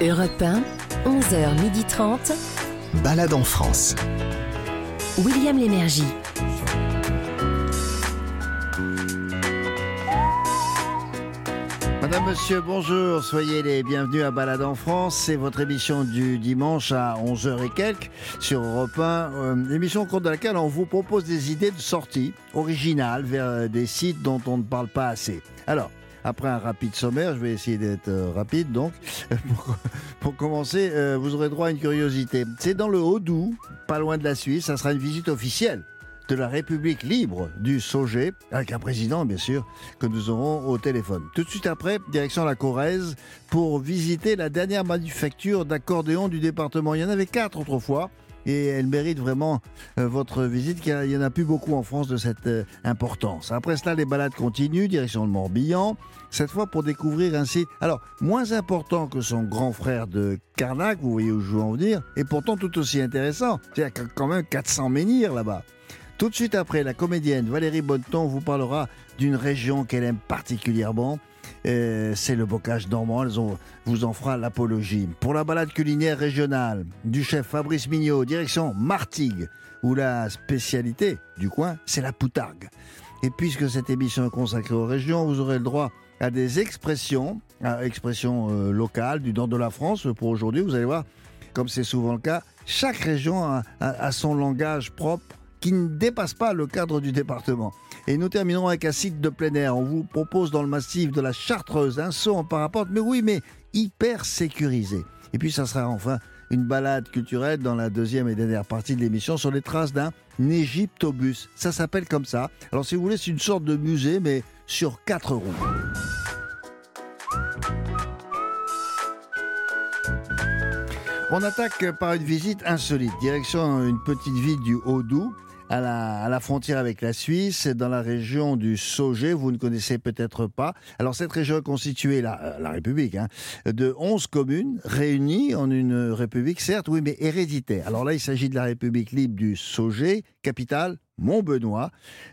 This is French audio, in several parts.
Europe 1, 11h30. Balade en France. William Lémergie. Madame, Monsieur, bonjour, soyez les bienvenus à Balade en France. C'est votre émission du dimanche à 11h et quelques sur Europe 1. Euh, émission au cours de laquelle on vous propose des idées de sortie originales vers euh, des sites dont on ne parle pas assez. Alors, après un rapide sommaire, je vais essayer d'être euh, rapide donc. Pour, commencer, euh, vous aurez droit à une curiosité. C'est dans le Haut-Doubs, pas loin de la Suisse. Ça sera une visite officielle de la République libre du Sauget, avec un président bien sûr, que nous aurons au téléphone. Tout de suite après, direction la Corrèze, pour visiter la dernière manufacture d'accordéon du département. Il y en avait quatre autrefois. Et elle mérite vraiment euh, votre visite, car il n'y en a plus beaucoup en France de cette euh, importance. Après cela, les balades continuent, direction le Morbihan, cette fois pour découvrir un site, alors, moins important que son grand frère de Carnac, vous voyez où je veux en venir, et pourtant tout aussi intéressant. Il y a quand même 400 menhirs là-bas. Tout de suite après, la comédienne Valérie Bonneton vous parlera d'une région qu'elle aime particulièrement. C'est le bocage normand, elle ont- vous en fera l'apologie. Pour la balade culinaire régionale du chef Fabrice Mignot, direction Martigues, où la spécialité du coin, c'est la poutargue. Et puisque cette émission est consacrée aux régions, vous aurez le droit à des expressions, expressions euh, locales du nord de la France. Pour aujourd'hui, vous allez voir, comme c'est souvent le cas, chaque région a son langage propre qui ne dépasse pas le cadre du département. Et nous terminerons avec un site de plein air. On vous propose dans le massif de la Chartreuse un saut en parapente, mais oui, mais hyper sécurisé. Et puis ça sera enfin une balade culturelle dans la deuxième et dernière partie de l'émission sur les traces d'un Égyptobus. Ça s'appelle comme ça. Alors si vous voulez, c'est une sorte de musée, mais sur quatre roues. On attaque par une visite insolite, direction une petite ville du Haut-Doubs, à la, à la frontière avec la Suisse, dans la région du Sauget, vous ne connaissez peut-être pas. Alors cette région est constituée, la, euh, la République, hein, de 11 communes réunies en une République, certes, oui, mais héréditaire. Alors là, il s'agit de la République libre du Sauget, capitale Montbenoît.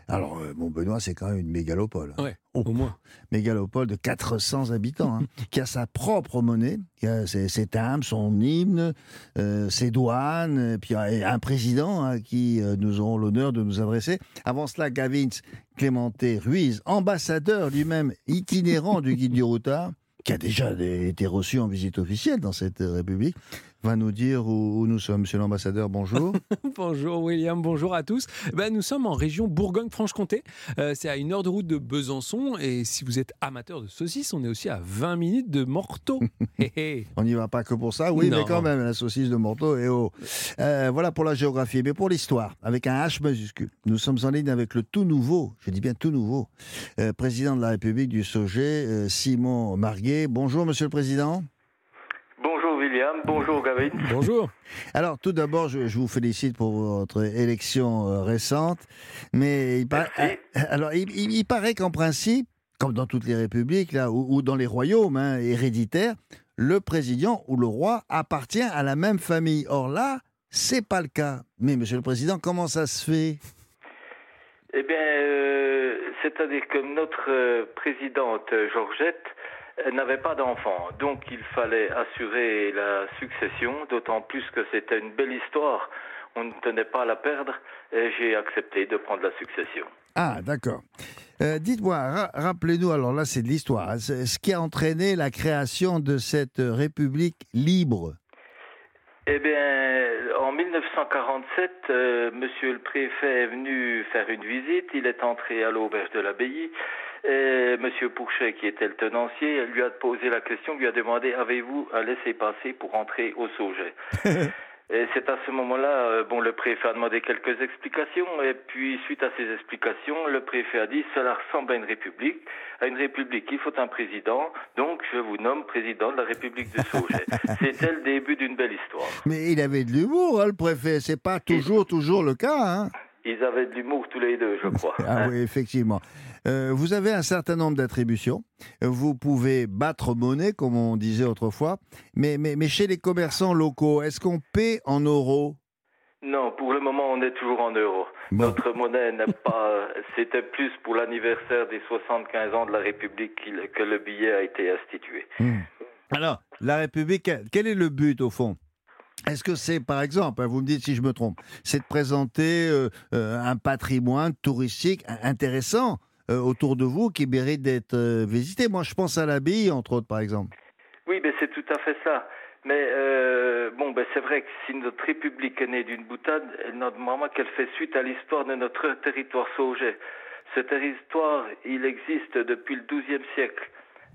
Alors euh, Montbenoît, c'est quand même une mégalopole. hein. Ouais, Oh, au moins. mégalopole de 400 habitants, hein, qui a sa propre monnaie, qui a ses, ses timbres, son hymne, euh, ses douanes, et puis euh, un président à qui euh, nous aurons l'honneur de nous adresser. Avant cela, Gavin Clémenté Ruiz, ambassadeur lui-même itinérant du guide du routard, qui a déjà été reçu en visite officielle dans cette République, va nous dire où, où nous sommes. Monsieur l'ambassadeur, bonjour. Bonjour William, bonjour à tous. Ben, nous sommes en région Bourgogne-Franche-Comté. Euh, c'est à une heure de route de Besançon. Et si vous êtes amateur de saucisses, on est aussi à 20 minutes de Morteau. On n'y va pas que pour ça, oui, Non. mais quand même, la saucisse de Morteau et oh. Euh, voilà pour la géographie, mais pour l'histoire, avec un H majuscule. Nous sommes en ligne avec le tout nouveau, je dis bien tout nouveau, euh, président de la République du Sauget, euh, Simon Marguet. Bonjour, monsieur le président. Bonjour William, bonjour Gavin. Bonjour. Alors, tout d'abord, je, je vous félicite pour votre élection euh, récente, mais il, par- Merci. euh, alors, il, il- il paraît qu'en principe, comme dans toutes les républiques là, ou, ou dans les royaumes hein, héréditaires, le président ou le roi appartient à la même famille. Or là, c'est pas le cas. Mais monsieur le président, comment ça se fait? Eh bien, euh, c'est-à-dire que notre présidente Georgette n'avait pas d'enfant, donc il fallait assurer la succession, d'autant plus que c'était une belle histoire. On ne tenait pas à la perdre et j'ai accepté de prendre la succession. Ah, d'accord. Euh, Dites-moi, ra- rappelez-nous, alors là, c'est de l'histoire, hein, ce qui a entraîné la création de cette euh, République libre. Eh bien, en 1947, euh, Monsieur le préfet est venu faire une visite. Il est entré à l'auberge de l'abbaye. Et Monsieur Pourchet, qui était le tenancier, lui a posé la question, lui a demandé avez-vous un laissez-passer pour entrer au Sauget Et c'est à ce moment-là, euh, bon, le préfet a demandé quelques explications, et puis suite à ces explications, le préfet a dit cela ressemble à une république. À une république, il faut un président, donc je vous nomme président de la République de Sauget. C'était le début d'une belle histoire. Mais il avait de l'humour, hein, le préfet. C'est pas toujours, toujours le cas. Hein Ils avaient de l'humour tous les deux, je crois. Ah hein. oui, effectivement. Euh, vous avez un certain nombre d'attributions. Vous pouvez battre monnaie, comme on disait autrefois. Mais, mais, mais chez les commerçants locaux, est-ce qu'on paie en euros? Non, pour le moment, on est toujours en euros. Bon. Notre monnaie n'est pas. C'était plus pour l'anniversaire des 75 ans de la République que le billet a été institué. Hmm. Alors, La République, quel est le but au fond? Est-ce que c'est, par exemple, hein, vous me dites si je me trompe, c'est de présenter euh, euh, un patrimoine touristique intéressant euh, autour de vous qui mérite d'être visité Moi, je pense à l'abbaye, entre autres, par exemple. Oui, mais c'est tout à fait ça. Mais bon, ben c'est vrai que si notre République est née d'une boutade, normalement qu'elle fait suite à l'histoire de notre territoire sauget. Ce territoire, il existe depuis le XIIe siècle.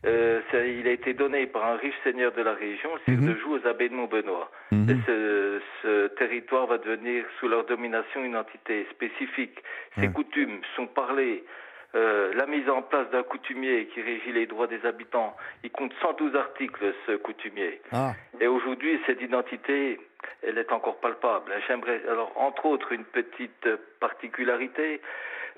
Euh, il a été donné par un riche seigneur de la région, le sire de mhm. Joux, aux abbés de Montbenoît. Mhm. Et ce, territoire va devenir sous leur domination une entité spécifique. Ses coutumes sont parlées. Euh, la mise en place d'un coutumier qui régit les droits des habitants. Il compte 112 articles, ce coutumier. Ah. Et aujourd'hui, cette identité, elle est encore palpable. J'aimerais, alors, entre autres, une petite particularité,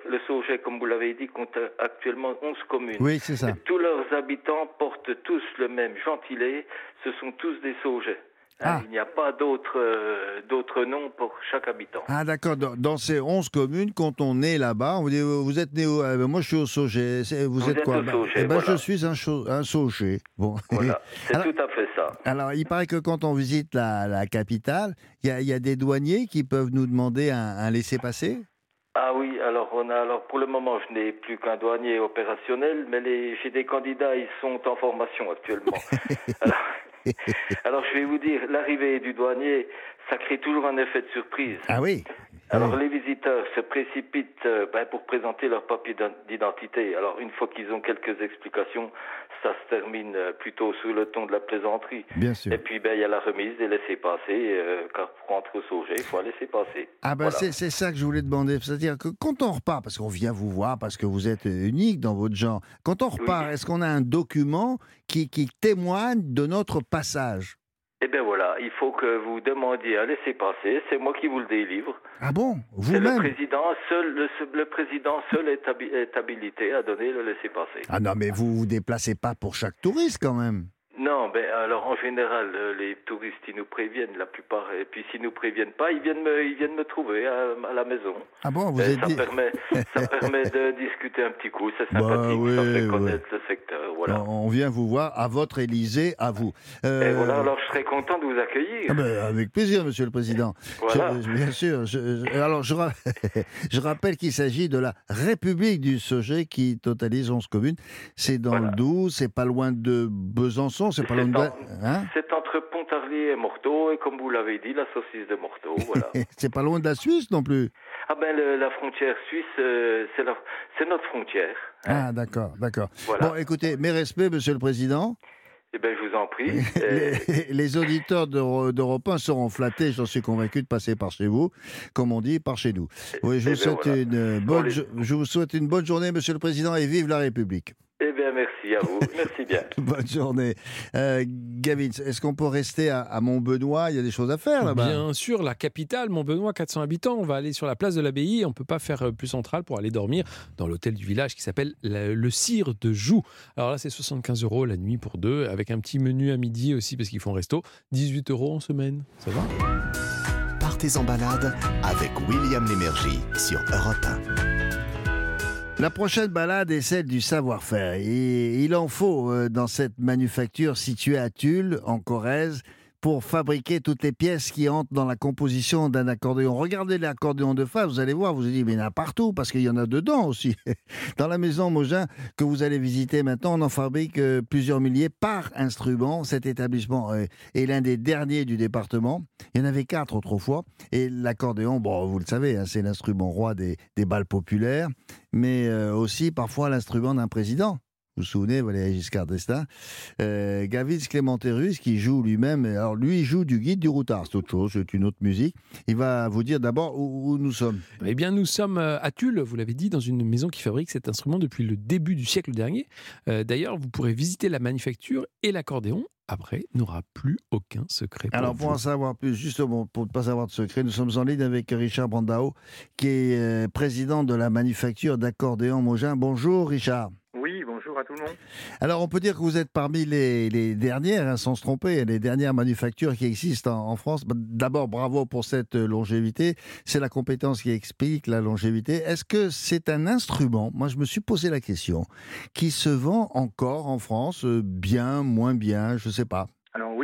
le Sauget, comme vous l'avez dit, compte actuellement 11 communes. Oui, c'est ça. tous leurs habitants portent tous le même gentilé. Ce sont tous des Saugets. Ah. Il n'y a pas euh, d'autres noms pour chaque habitant. Ah d'accord, dans, ces 11 communes, quand on est là-bas, on dit vous êtes né où? Euh, ben, Moi je suis au Sauget. Vous, êtes, quoi? ben, eh ben, Je suis un, un Sauget. Bon. Voilà, c'est tout à fait ça. Alors il paraît que quand on visite la, capitale, il y, a des douaniers qui peuvent nous demander un, un laissez-passer? Ah oui, alors on a alors pour le moment je n'ai plus qu'un douanier opérationnel, mais j'ai des candidats, ils sont en formation actuellement. alors, je vais vous dire, l'arrivée du douanier, ça crée toujours un effet de surprise. Ah oui. Alors les visiteurs se précipitent euh, ben, pour présenter leur papier d'identité. Alors une fois qu'ils ont quelques explications, ça se termine euh, plutôt sous le ton de la plaisanterie. Bien sûr. Et puis ben il y a la remise des laissés passer. Euh, car pour rentrer au Sauget, il faut laisser passer. Ah ben c'est ça que je voulais demander. C'est-à-dire que quand on repart, parce qu'on vient vous voir, parce que vous êtes unique dans votre genre, quand on repart, est-ce qu'on a un document qui, qui témoigne de notre passage? Eh bien voilà, il faut que vous demandiez à laisser passer. C'est moi qui vous le délivre. Ah bon Vous-même le président seul, le, président seul est, est, habilité à donner le laisser passer. Ah non, mais vous vous déplacez pas pour chaque touriste quand même. Non, ben alors en général, euh, les touristes ils nous préviennent la plupart, et puis s'ils nous préviennent pas, ils viennent me, ils viennent me trouver à, la maison. Ah bon, vous êtes ça permet, ça permet de discuter un petit coup, c'est bah sympathique, ça fait connaître le secteur, voilà. On vient vous voir à votre Élysée, à vous. Euh... Et voilà, alors je serais content de vous accueillir. Ah ben, avec plaisir, Monsieur le Président. Voilà. bien sûr. alors je, je rappelle qu'il s'agit de la République du Sauget qui totalise 11 communes. C'est dans le Doubs, c'est pas loin de Besançon. C'est pas hein C'est entre Pontarlier et Morteau, et comme vous l'avez dit, la saucisse de Morteau, voilà. c'est pas loin de la Suisse non plus Ah ben, la frontière suisse, euh, c'est notre frontière. Hein. Ah, d'accord, d'accord. Bon, écoutez, mes respects, Monsieur le Président. Eh bien, je vous en prie. Les, auditeurs d'Europe 1 seront flattés, j'en suis convaincu, de passer par chez vous, comme on dit, par chez nous. Oui, je, eh vous ben, souhaite une bonne, je vous souhaite une bonne journée, Monsieur le Président, et vive la République. Eh bien, merci à vous. Merci bien. Bonne journée. Euh, Gavin, est-ce qu'on peut rester à, à Montbenoît? Il y a des choses à faire là-bas. Bien sûr, la capitale, Montbenoît, 400 habitants. On va aller sur la place de l'abbaye. On ne peut pas faire euh, plus central pour aller dormir dans l'hôtel du village qui s'appelle le Cire de Joux. Alors là, c'est 75 euros la nuit pour deux, avec un petit menu à midi aussi parce qu'ils font resto. 18 euros en semaine. Ça va? Partez en balade avec William Lémergie sur Europe 1. La prochaine balade est celle du savoir-faire. Il en faut euh, dans cette manufacture située à Tulle, en Corrèze, pour fabriquer toutes les pièces qui entrent dans la composition d'un accordéon. Regardez l'accordéon de face, vous allez voir, vous allez dire, mais il y en a partout, parce qu'il y en a dedans aussi. Dans la maison Mogin que vous allez visiter maintenant, on en fabrique euh, plusieurs milliers par instrument. Cet établissement euh, est l'un des derniers du département. Il y en avait quatre autrefois. Et l'accordéon, bon, vous le savez, hein, c'est l'instrument roi des, des balles populaires, mais euh, aussi parfois l'instrument d'un président. Vous vous souvenez, Valéry Giscard d'Estaing? Euh, Gavin Clémenterus, qui joue lui-même, alors lui, il joue du guide du routard, c'est autre chose, c'est une autre musique. Il va vous dire d'abord où, nous sommes. Eh bien, nous sommes euh, à Tulle, vous l'avez dit, dans une maison qui fabrique cet instrument depuis le début du siècle dernier. Euh, d'ailleurs, vous pourrez visiter la manufacture et l'accordéon après n'aura plus aucun secret. Alors pour en savoir plus, justement, pour ne pas avoir de secret, nous sommes en ligne avec Richard Brandao, qui est euh, président de la manufacture d'accordéon Mogin. Bonjour Richard. Alors, on peut dire que vous êtes parmi les, dernières, hein, sans se tromper, les dernières manufactures qui existent en, France. Bah, d'abord, bravo pour cette longévité. C'est la compétence qui explique la longévité. Est-ce que c'est un instrument, moi je me suis posé la question, qui se vend encore en France, euh, bien, moins bien, je ne sais pas alors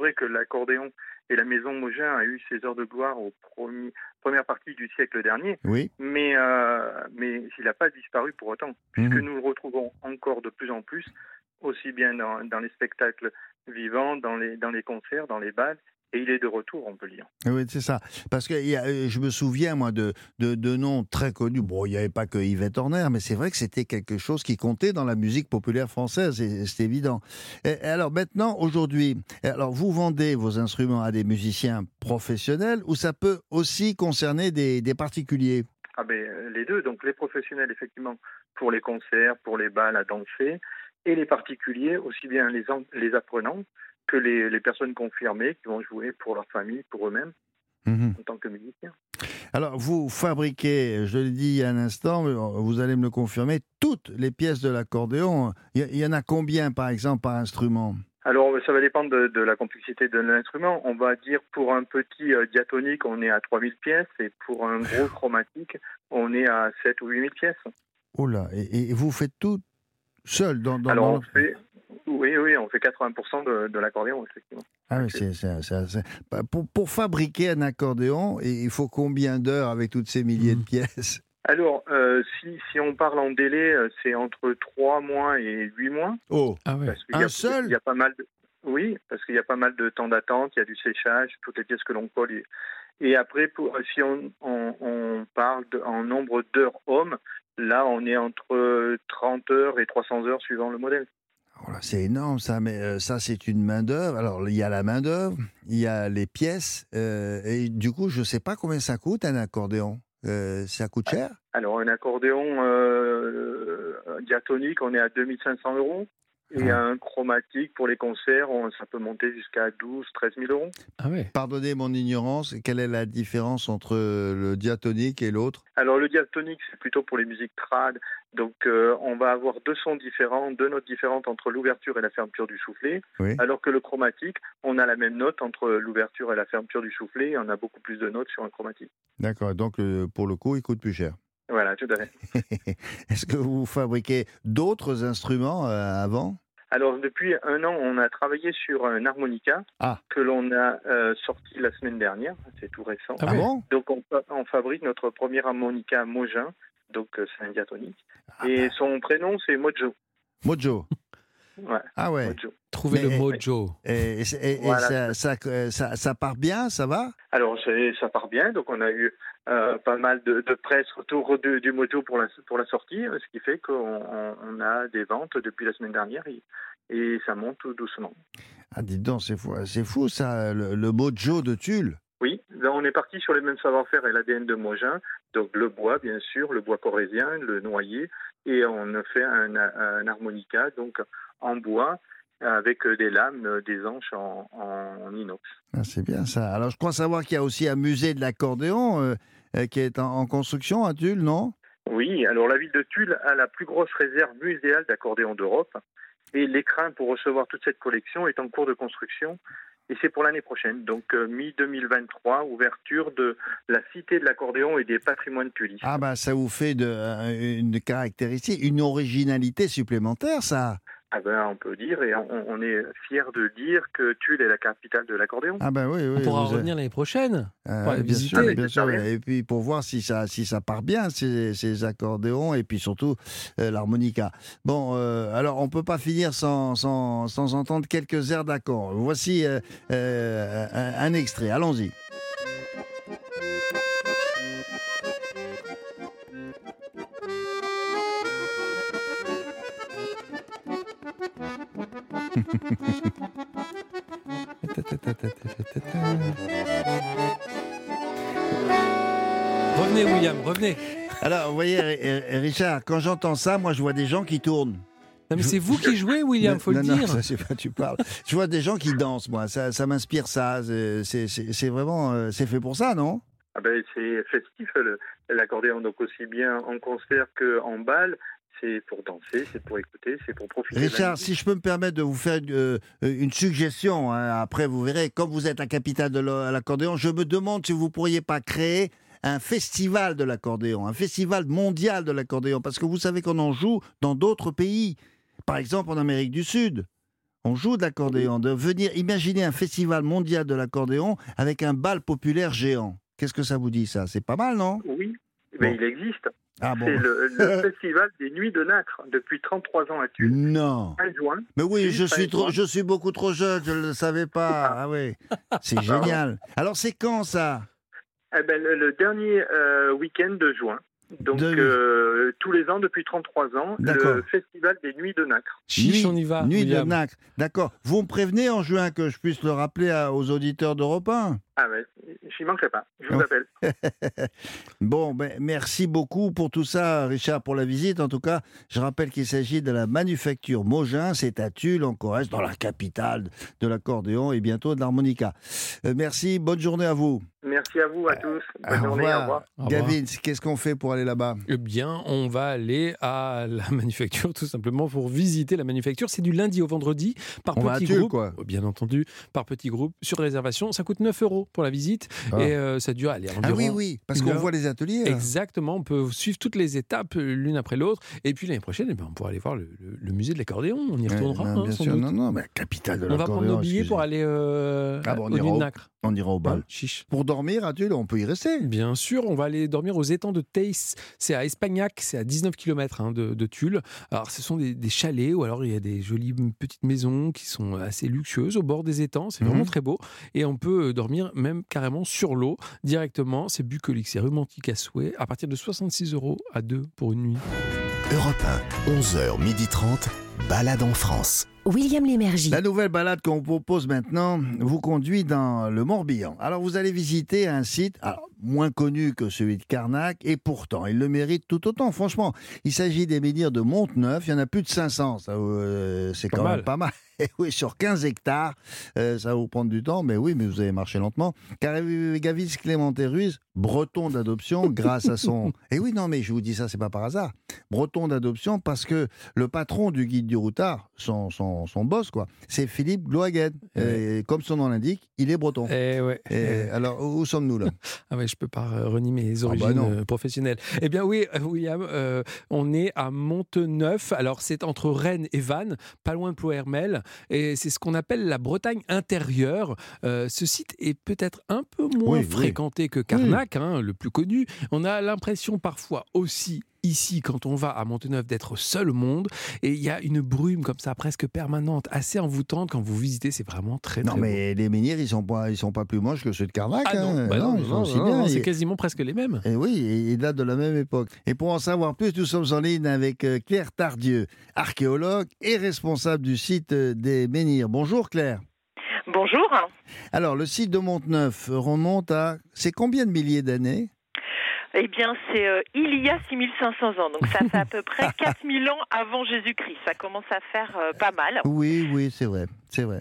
vrai que l'accordéon et la maison Mogin a eu ses heures de gloire aux premier, première partie du siècle dernier, Oui. mais, euh, mais il n'a pas disparu pour autant, puisque Mhm. nous le retrouvons encore de plus en plus, aussi bien dans, dans les spectacles vivants, dans les, dans les concerts, dans les balles, et il est de retour, on peut le dire. Oui, c'est ça. Parce que a- euh, je me souviens, moi, de, de, de noms très connus. Bon, il n'y avait pas que Yvette Horner, mais c'est vrai que c'était quelque chose qui comptait dans la musique populaire française, c'est c'est évident. Et, alors maintenant, aujourd'hui, alors vous vendez vos instruments à des musiciens professionnels ou ça peut aussi concerner des, des particuliers? Ah ben, euh, les deux, donc les professionnels, effectivement, pour les concerts, pour les balles à danser, et les particuliers, aussi bien les, en- les apprenants que les, les personnes confirmées qui vont jouer pour leur famille, pour eux-mêmes, Mhm. en tant que musiciens. Alors, vous fabriquez, je l'ai dit il y a un instant, vous allez me le confirmer, toutes les pièces de l'accordéon. Il y, il y en a combien, par exemple, par instrument? Alors, ça va dépendre de, de la complexité de l'instrument. On va dire pour un petit euh, diatonique, on est à 3000 pièces, et pour un gros chromatique, on est à 7 ou 8000 pièces. Oh là, et, et vous faites tout seul dans, dans, Alors, dans on fait, oui, oui, on fait 80% de, de l'accordéon, effectivement. Ah oui, c'est, c'est- c'est- c'est- bah, pour, pour fabriquer un accordéon, il faut combien d'heures avec toutes ces milliers Mmh. de pièces? Alors, euh, si, si on parle en délai, euh, c'est entre 3 mois et 8 mois. Oh, Ah ouais. Parce qu'il Un y a, seul? il y a pas mal de... Oui, parce qu'il y a pas mal de temps d'attente, il y a du séchage, toutes les pièces que l'on colle. Et, et après, pour, si on, on, on parle de- en nombre d'heures hommes, là, on est entre 30 heures et 300 heures suivant le modèle. C'est énorme ça, mais euh, ça c'est une main d'œuvre. Alors il y a la main d'œuvre, il y a les pièces, euh, et du coup je sais pas combien ça coûte un accordéon. Euh, ça coûte cher? Alors, un accordéon diatonique, on est à 2500 euros. Et Ah. un chromatique pour les concerts, on- ça peut monter jusqu'à 12 13 000 euros. Ah ouais. Pardonnez mon ignorance, quelle est la différence entre le diatonique et l'autre? Alors le diatonique, c'est plutôt pour les musiques trad. Donc euh, on va avoir deux sons différents, deux notes différentes entre l'ouverture et la fermeture du soufflet. Oui. Alors que le chromatique, on a la même note entre l'ouverture et la fermeture du soufflet et on a beaucoup plus de notes sur un chromatique. D'accord, donc euh, pour le coup il coûte plus cher. Voilà, tout à fait. Est-ce que vous fabriquez d'autres instruments euh, avant? Alors depuis un an, on a travaillé sur un harmonica Ah. que l'on a euh, sorti la semaine dernière, c'est tout récent. Ah Ah bon Donc on, fa- on fabrique notre premier harmonica Mogin, donc euh, c'est un diatonique. Ah Et bah, son prénom c'est Mojo. Mojo. Ouais, Ah ouais. Mojo. Trouver Mais- le mojo. Et, et- et- et Voilà. ça, ça, ça- ça part bien, ça va? Alors ça part bien, donc on a eu euh, pas mal de, de presse autour de- du moto pour la, pour la sortie, ce qui fait qu'on on- on a des ventes depuis la semaine dernière et, et ça monte tout doucement. Ah, dites donc, c'est fou, c'est fou ça, le, le Mojo de Tulle. Oui, on est parti sur les mêmes savoir-faire et l'ADN de Mogin, donc le bois bien sûr, le bois corésien, le noyer, et on a fait un, un harmonica donc en bois avec des lames, euh, des anches en, en inox. Ah, c'est bien ça. Alors, je crois savoir qu'il y a aussi un musée de l'accordéon euh, euh, qui est en, en construction à Tulle, non? Oui, alors la ville de Tulle a la plus grosse réserve muséale d'accordéons d'Europe et l'écrin pour recevoir toute cette collection est en cours de construction et c'est pour l'année prochaine, donc euh, mi-2023, ouverture de la Cité de l'accordéon et des patrimoines tullistes. Ah, bah, ça vous fait de, euh, une caractéristique, une originalité supplémentaire, ça. Ah ben, on peut dire, et on, on est fier de dire que Tulle est la capitale de l'accordéon. Ah, ben oui, oui. On pourra revenir l'année prochaine. Euh, pour bien visiter. sûr, bien Et puis pour voir si ça, si ça part bien, ces, ces accordéons, et puis surtout euh, l'harmonica. Bon, euh, alors on peut pas finir sans, sans, sans entendre quelques airs d'accords. Voici euh, euh, un, un extrait, allons-y. Revenez, William, revenez. Alors, vous voyez, Richard, quand j'entends ça, moi je vois des gens qui tournent. Non, mais c'est vous qui jouez, William, faut non, le non, dire. ça, c'est pas tu parles. Je vois des gens qui dansent, moi. Ça, ça m'inspire ça. C'est- C'est c'est- c'est vraiment, euh, c'est fait pour ça, non? Ah ben, c'est festif le- l'accordéon, donc aussi bien en concert qu'en bal. C'est pour danser, c'est pour écouter, c'est pour profiter. Richard, si je peux me permettre de vous faire euh, une suggestion, hein, après vous verrez, comme vous êtes la capitale de la- l'accordéon, je me demande si vous pourriez pas créer un festival de l'accordéon, un festival mondial de l'accordéon, parce que vous savez qu'on en joue dans d'autres pays, par exemple en Amérique du Sud. On joue de l'accordéon. De venir imaginer un festival mondial de l'accordéon avec un bal populaire géant. Qu'est-ce que ça vous dit, ça? C'est pas mal, non? Oui, mais Bon. il existe. Ah bon C'est le, le festival des Nuits de Nacre depuis 33 ans à Tulle. Non. Fin juin. Mais oui, je suis, trop, juin. je suis beaucoup trop jeune, je ne le savais pas. Ah oui, c'est génial. Alors, c'est quand ça? Eh ben, le, le dernier euh, week-end de juin. Donc, De- euh, tous les ans, depuis 33 ans, D'accord. le festival des Nuits de Nacre. Chiche, on y va. Nuit William. de Nacre. D'accord. Vous me prévenez en juin que je puisse le rappeler à- aux auditeurs d'Europe 1 Ah ouais, j'y manquerai pas. Je vous Oh. appelle. Bon, ben, merci beaucoup pour tout ça, Richard, pour la visite. En tout cas, je rappelle qu'il s'agit de la manufacture Mogin, c'est à Tulle, en Corrèze, dans la capitale de l'accordéon et bientôt de l'harmonica. Euh, merci, bonne journée à vous. Merci à vous, à tous. Bonne Au journée, revoir. Au revoir. Gavin, qu'est-ce qu'on fait pour aller là-bas? Eh bien, on va aller à la manufacture tout simplement pour visiter la manufacture. C'est du lundi au vendredi par On va à petit Tulle, groupe. quoi. Bien entendu, par petit groupe sur réservation. Ça coûte 9 euros pour la visite Ah. et euh, ça dure allez, environ. Ah oui, oui, parce qu'on voit les ateliers. Exactement, on peut suivre toutes les étapes euh, l'une après l'autre. Et puis l'année prochaine, eh ben, on pourra aller voir le, le- le musée de l'accordéon. On y Ouais, retournera. non, hein, bien sans sûr, doute. non, non, mais capitale de On va prendre l'accordéon. nos billets pour aller euh, Ah bon, on au ira au- Nacre. On ira au bal. Hein, chiche. Pour dormir à Tulle, on peut y rester. Bien sûr, on va aller dormir aux étangs de Teiss. C'est à Espagnac, c'est à 19 km de, de Tulle. Alors, ce sont des, des chalets ou alors il y a des jolies petites maisons qui sont assez luxueuses au bord des étangs. C'est vraiment Mhm. très beau. Et on peut euh, dormir même carrément sur l'eau directement. C'est bucolique, c'est romantique à souhait. À partir de 66 euros à deux pour une nuit. Europe 1, 11h30, balade en France. William Lémergie. La nouvelle balade qu'on vous propose maintenant vous conduit dans le Morbihan. Alors vous allez visiter un site alors, moins connu que celui de Carnac et pourtant il le mérite tout autant. Franchement, il s'agit des menhirs de Monteneuf. Il y en a plus de 500. Ça, euh, c'est quand mal. même pas mal. Et oui, sur 15 hectares, euh, ça va vous prendre du temps, mais oui, mais vous allez marcher lentement. Car Gavis Clément Ruiz, breton d'adoption, grâce à son. Et oui, non, mais je vous dis ça, c'est pas par hasard. Breton d'adoption parce que le patron du guide du routard, son, son, son boss, quoi, c'est Philippe Glohagen. Et comme son nom l'indique, il est breton. Eh ouais. Et alors, où sommes-nous là? Ah ouais, je peux pas euh, renier mes Ah bah origines euh, professionnelles. Eh bien oui, euh, William, euh, on est à Monteneuf. Alors c'est entre Rennes et Vannes, pas loin de Ploermel, et c'est ce qu'on appelle la Bretagne intérieure. Euh, ce site est peut-être un peu moins Oui, oui. fréquenté que Carnac, hein, le plus connu. On a l'impression parfois aussi ici, quand on va à Monteneuf, d'être seul au monde. Et il y a une brume comme ça, presque permanente, assez envoûtante quand vous visitez. C'est vraiment très, Non, très beau. mais les menhirs, ils sont pas, ils sont pas plus moches que ceux de Carnac. Ah non, hein. bah non, ils sont non, aussi non, bien. non, c'est quasiment presque les mêmes. Et oui, ils datent de la même époque. Et pour en savoir plus, nous sommes en ligne avec euh, Claire Tardieu, archéologue et responsable du site euh, des menhirs. Bonjour Claire. Bonjour. Alors, le site de Monteneuf remonte à. C'est combien de milliers d'années? Eh bien, c'est euh, il y a 6500 ans, donc ça fait à peu près 4000 ans avant Jésus-Christ. Ça commence à faire euh, pas mal, Oui, oui, c'est vrai. C'est vrai.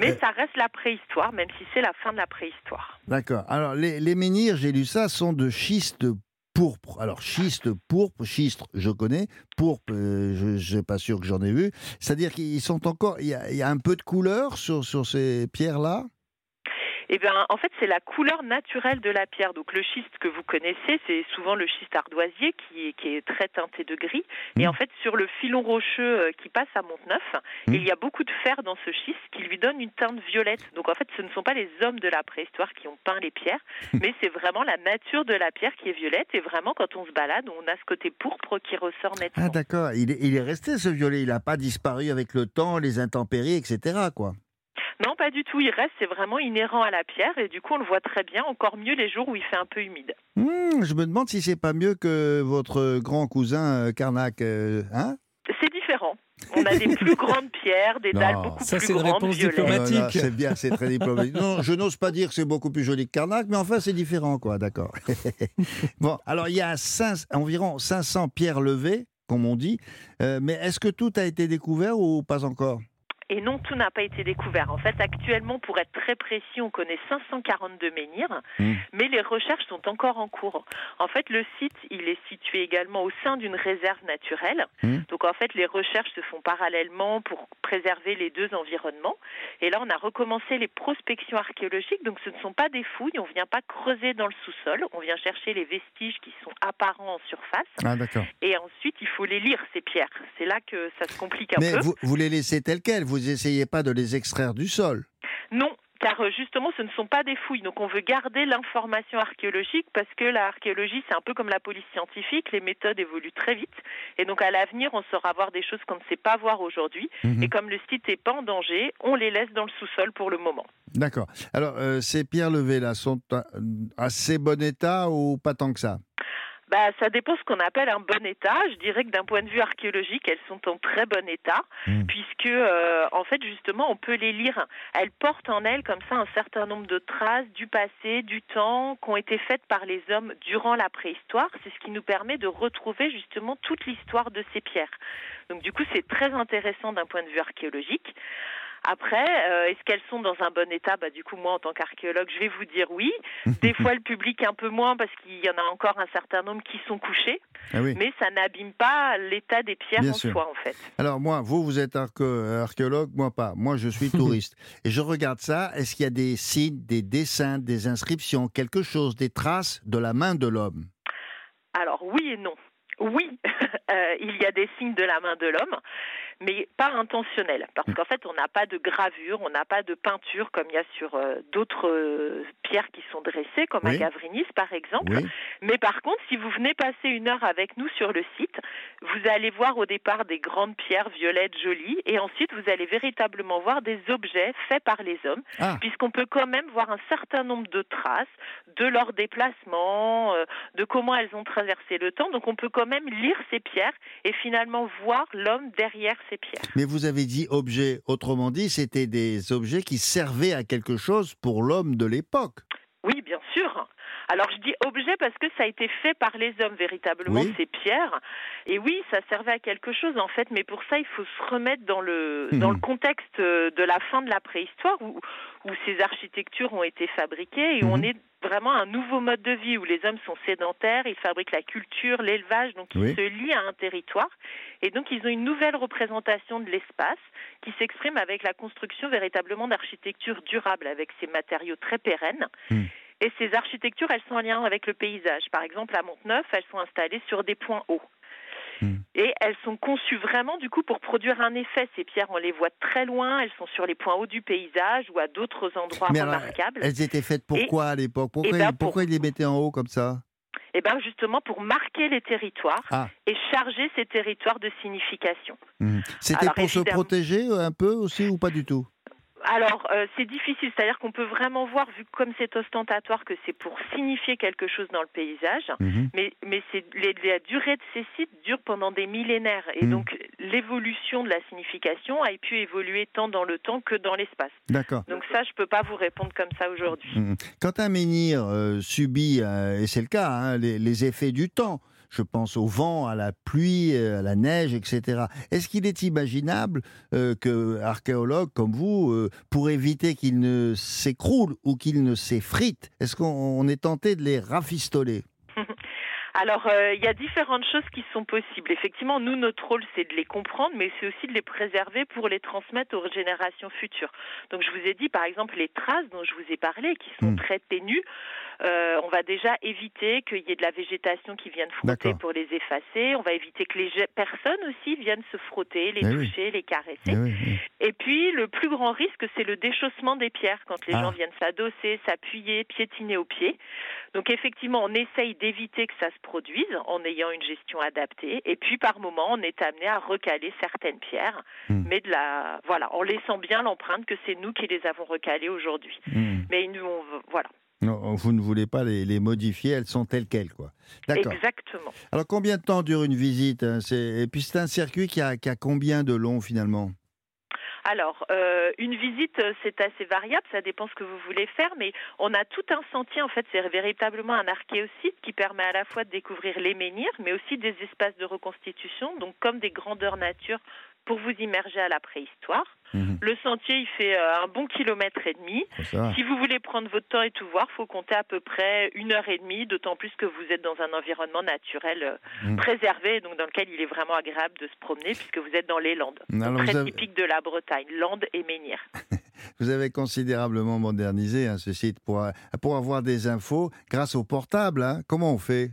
Mais ça reste la préhistoire, même si c'est la fin de la préhistoire. D'accord. Alors, les, les menhirs, j'ai lu ça, sont de schiste pourpre. Alors, schiste pourpre, schiste, je connais. Pourpre, euh, je ne suis pas sûr que j'en ai vu. C'est-à-dire qu'ils sont encore. Il y, y a un peu de couleur sur, sur ces pierres-là? Eh bien, en fait, c'est la couleur naturelle de la pierre. Donc, le schiste que vous connaissez, c'est souvent le schiste ardoisier qui est, qui est très teinté de gris. Et Mm. en fait, sur le filon rocheux euh, qui passe à Monteneuf, Mm. il y a beaucoup de fer dans ce schiste qui lui donne une teinte violette. Donc, en fait, ce ne sont pas les hommes de la préhistoire qui ont peint les pierres, mais c'est vraiment la nature de la pierre qui est violette. Et vraiment, quand on se balade, on a ce côté pourpre qui ressort nettement. Ah, d'accord. Il est, il est resté ce violet. Il n'a pas disparu avec le temps, les intempéries, etc. Quoi. Non, pas du tout. Il reste, c'est vraiment inhérent à la pierre. Et du coup, on le voit très bien, encore mieux les jours où il fait un peu humide. Hmm, je me demande si c'est pas mieux que votre grand cousin euh, Carnac. euh, hein? C'est différent. On a des plus grandes pierres, des Non, dalles beaucoup ça, plus c'est une grandes, réponse violettes. diplomatique. Oh c'est bien, c'est très diplomatique. Non, je n'ose pas dire que c'est beaucoup plus joli que Carnac, mais enfin, c'est différent, quoi, d'accord. bon, alors, il y a cinq- environ 500 pierres levées, comme on dit, euh, mais est-ce que tout a été découvert ou pas encore? Et non, tout n'a pas été découvert. En fait, actuellement, pour être très précis, on connaît 542 menhirs, Mm. mais les recherches sont encore en cours. En fait, le site, il est situé également au sein d'une réserve naturelle. Mm. Donc, en fait, les recherches se font parallèlement pour préserver les deux environnements. Et là, on a recommencé les prospections archéologiques. Donc, ce ne sont pas des fouilles. On ne vient pas creuser dans le sous-sol. On vient chercher les vestiges qui sont apparents en surface. Ah, d'accord. Et ensuite, il faut les lire, ces pierres. C'est là que ça se complique un Mais peu. vous, vous les laissez telles quelles Vous vous essayez pas de les extraire du sol? Non, car euh, justement, ce ne sont pas des fouilles. Donc, on veut garder l'information archéologique parce que l'archéologie, c'est un peu comme la police scientifique. Les méthodes évoluent très vite. Et donc, à l'avenir, on saura voir des choses qu'on ne sait pas voir aujourd'hui. Mhm. Et comme le site n'est pas en danger, on les laisse dans le sous-sol pour le moment. D'accord. Alors, euh, ces pierres levées là sont à assez bon état ou pas tant que ça? Bah, ça dépend ce qu'on appelle un bon état. Je dirais que d'un point de vue archéologique, elles sont en très bon état, Mm. puisque euh, en fait justement on peut les lire. Elles portent en elles comme ça un certain nombre de traces du passé, du temps, qui ont été faites par les hommes durant la préhistoire. C'est ce qui nous permet de retrouver justement toute l'histoire de ces pierres. Donc du coup c'est très intéressant d'un point de vue archéologique. Après, euh, est-ce qu'elles sont dans un bon état? Bah, Du coup, moi, en tant qu'archéologue, je vais vous dire oui. Des fois, le public un peu moins parce qu'il y en a encore un certain nombre qui sont couchés. Ah oui. Mais ça n'abîme pas l'état des pierres Bien en sûr. soi, en fait. Alors moi, vous, vous êtes archéo- archéologue, moi pas. Moi, je suis touriste. et je regarde ça. Est-ce qu'il y a des signes, des dessins, des inscriptions, quelque chose, des traces de la main de l'homme? Alors, oui et non. Oui, euh, il y a des signes de la main de l'homme, mais pas intentionnels. Parce qu'en fait, on n'a pas de gravure, on n'a pas de peinture comme il y a sur euh, d'autres euh, pierres qui sont dressées, comme Oui. à Gavrinis, par exemple. Oui. Mais par contre, si vous venez passer une heure avec nous sur le site, vous allez voir au départ des grandes pierres violettes jolies, et ensuite vous allez véritablement voir des objets faits par les hommes, Ah. puisqu'on peut quand même voir un certain nombre de traces de leur déplacement, euh, de comment elles ont traversé le temps. Donc on peut quand même lire ces pierres et finalement voir l'homme derrière ces pierres. Mais vous avez dit objets. Autrement dit, c'était des objets qui servaient à quelque chose pour l'homme de l'époque. Oui, bien sûr. Alors je dis objet parce que ça a été fait par les hommes véritablement Oui. ces pierres. Et oui, ça servait à quelque chose en fait, mais pour ça il faut se remettre dans le Mhm. dans le contexte euh, de la fin de la préhistoire où où ces architectures ont été fabriquées et où Mhm. on est vraiment un nouveau mode de vie où les hommes sont sédentaires, ils fabriquent la culture, l'élevage, donc ils Oui. se lient à un territoire et donc ils ont une nouvelle représentation de l'espace qui s'exprime avec la construction véritablement d'architecture durable avec ces matériaux très pérennes. Mhm. Et ces architectures, elles sont en lien avec le paysage. Par exemple, à Monteneuf, elles sont installées sur des points hauts. Hmm. Et elles sont conçues vraiment, du coup, pour produire un effet. Ces pierres, on les voit très loin, elles sont sur les points hauts du paysage ou à d'autres endroits Mais alors, remarquables. elles étaient faites pourquoi à l'époque? Pourquoi, eh ben, ils- pourquoi ils les mettaient en haut comme ça? Et bien, justement, pour marquer les territoires Ah. et charger ces territoires de signification. Mhm. C'était pour se protéger euh, un peu aussi ou pas du tout? Alors, euh, c'est difficile, c'est-à-dire qu'on peut vraiment voir, vu comme c'est ostentatoire, que c'est pour signifier quelque chose dans le paysage. Mhm. Mais, mais c'est, la durée de ces sites dure pendant des millénaires. Et Mm. donc, l'évolution de la signification a pu évoluer tant dans le temps que dans l'espace. D'accord. Donc ça, je peux pas vous répondre comme ça aujourd'hui. Mhm. Quand un menhir euh, subit, euh, et c'est le cas, hein, les, les effets du temps, je pense au vent, à la pluie, euh, à la neige, etc. Est-ce qu'il est imaginable euh, que archéologues comme vous, euh, pour éviter qu'il ne s'écroule ou qu'il ne s'effrite, est-ce qu'on on est tenté de les rafistoler? Alors, euh, il y a différentes choses qui sont possibles. Effectivement, nous, notre rôle, c'est de les comprendre, mais c'est aussi de les préserver pour les transmettre aux générations futures. Donc, je vous ai dit, par exemple, les traces dont je vous ai parlé, qui sont Mm. très ténues, euh, on va déjà éviter qu'il y ait de la végétation qui vienne frotter pour les effacer. On va éviter que les personnes aussi viennent se frotter, les oui. toucher, les caresser. Oui, oui. Et puis, le plus grand risque, c'est le déchaussement des pierres, quand les Ah. gens viennent s'adosser, s'appuyer, piétiner aux pieds. Donc, effectivement, on essaye d'éviter que ça se produise en ayant une gestion adaptée. Et puis, par moment, on est amené à recaler certaines pierres, Hmm. mais de la, voilà, en laissant bien l'empreinte que c'est nous qui les avons recalées aujourd'hui. Mhm. Mais nous, on, voilà, Non, vous ne voulez pas les, les modifier, elles sont telles quelles, quoi. D'accord. exactement. Alors combien de temps dure une visite hein Et puis c'est un circuit qui a, qui a combien de long finalement? Alors, euh, une visite, euh, c'est assez variable, ça dépend ce que vous voulez faire, mais on a tout un sentier, en fait, c'est véritablement un archéosite qui permet à la fois de découvrir les menhirs, mais aussi des espaces de reconstitution, donc comme des grandeurs nature pour vous immerger à la préhistoire. Mhm. Le sentier, il fait euh, un bon kilomètre et demi. Si vous voulez prendre votre temps et tout voir, faut compter à peu près une heure et demie, d'autant plus que vous êtes dans un environnement naturel euh, Mm. préservé, donc dans lequel il est vraiment agréable de se promener, puisque vous êtes dans les Landes. Donc, très avez- typique de la Bretagne, Landes et Menhir. Vous avez considérablement modernisé hein, ce site pour, pour avoir des infos grâce au portable. hein. Comment on fait?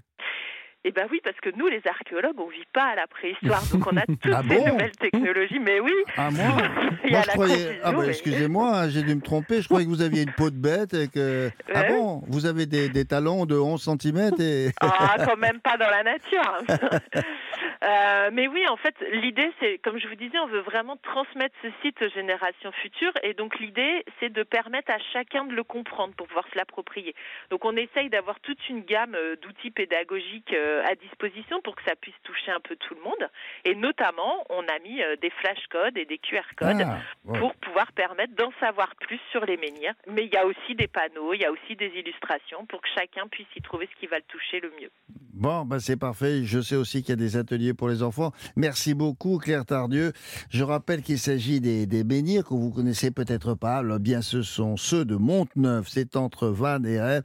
Eh ben oui, parce que nous, les archéologues, on vit pas à la préhistoire, donc on a toutes Ah ces nouvelles technologies. Mais oui, Ah, moi il y Moi, a je la croyais. Ah, bah, mais- excusez-moi, hein, j'ai dû me tromper. Je croyais que vous aviez une peau de bête et que. Ah bon Vous avez des, des talons de 11 cm et. Ah, quand même pas dans la nature. Euh, mais oui, en fait, l'idée, c'est, comme je vous disais, on veut vraiment transmettre ce site aux générations futures. Et donc, l'idée, c'est de permettre à chacun de le comprendre pour pouvoir se l'approprier. Donc, on essaye d'avoir toute une gamme euh, d'outils pédagogiques euh, à disposition pour que ça puisse toucher un peu tout le monde. Et notamment, on a mis des flashcodes et des QR codes Ah, ouais. pour pouvoir permettre d'en savoir plus sur les menhirs. Mais il y a aussi des panneaux, il y a aussi des illustrations pour que chacun puisse y trouver ce qui va le toucher le mieux. Bon, bah c'est parfait. Je sais aussi qu'il y a des ateliers pour les enfants. Merci beaucoup, Claire Tardieu. Je rappelle qu'il s'agit des, des que vous connaissez peut-être pas. Bien, ce sont ceux de Monteneuf. C'est entre Vannes et Rennes.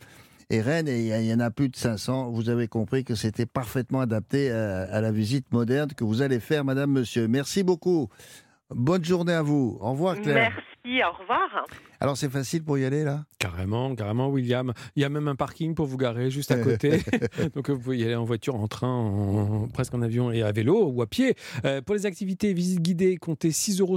Et et il y en a plus de 500. Vous avez compris que c'était parfaitement adapté à, à la visite moderne que vous allez faire, Madame, Monsieur. Merci beaucoup. Bonne journée à vous. Au revoir, Claire. Au revoir. Alors, c'est facile pour y aller, là? Carrément, carrément, William. Il y a même un parking pour vous garer juste à côté. Donc vous pouvez y aller en voiture, en train, en- presque en avion et à vélo ou à pied. Euh, pour les activités visites guidées, comptez 6,50 euros.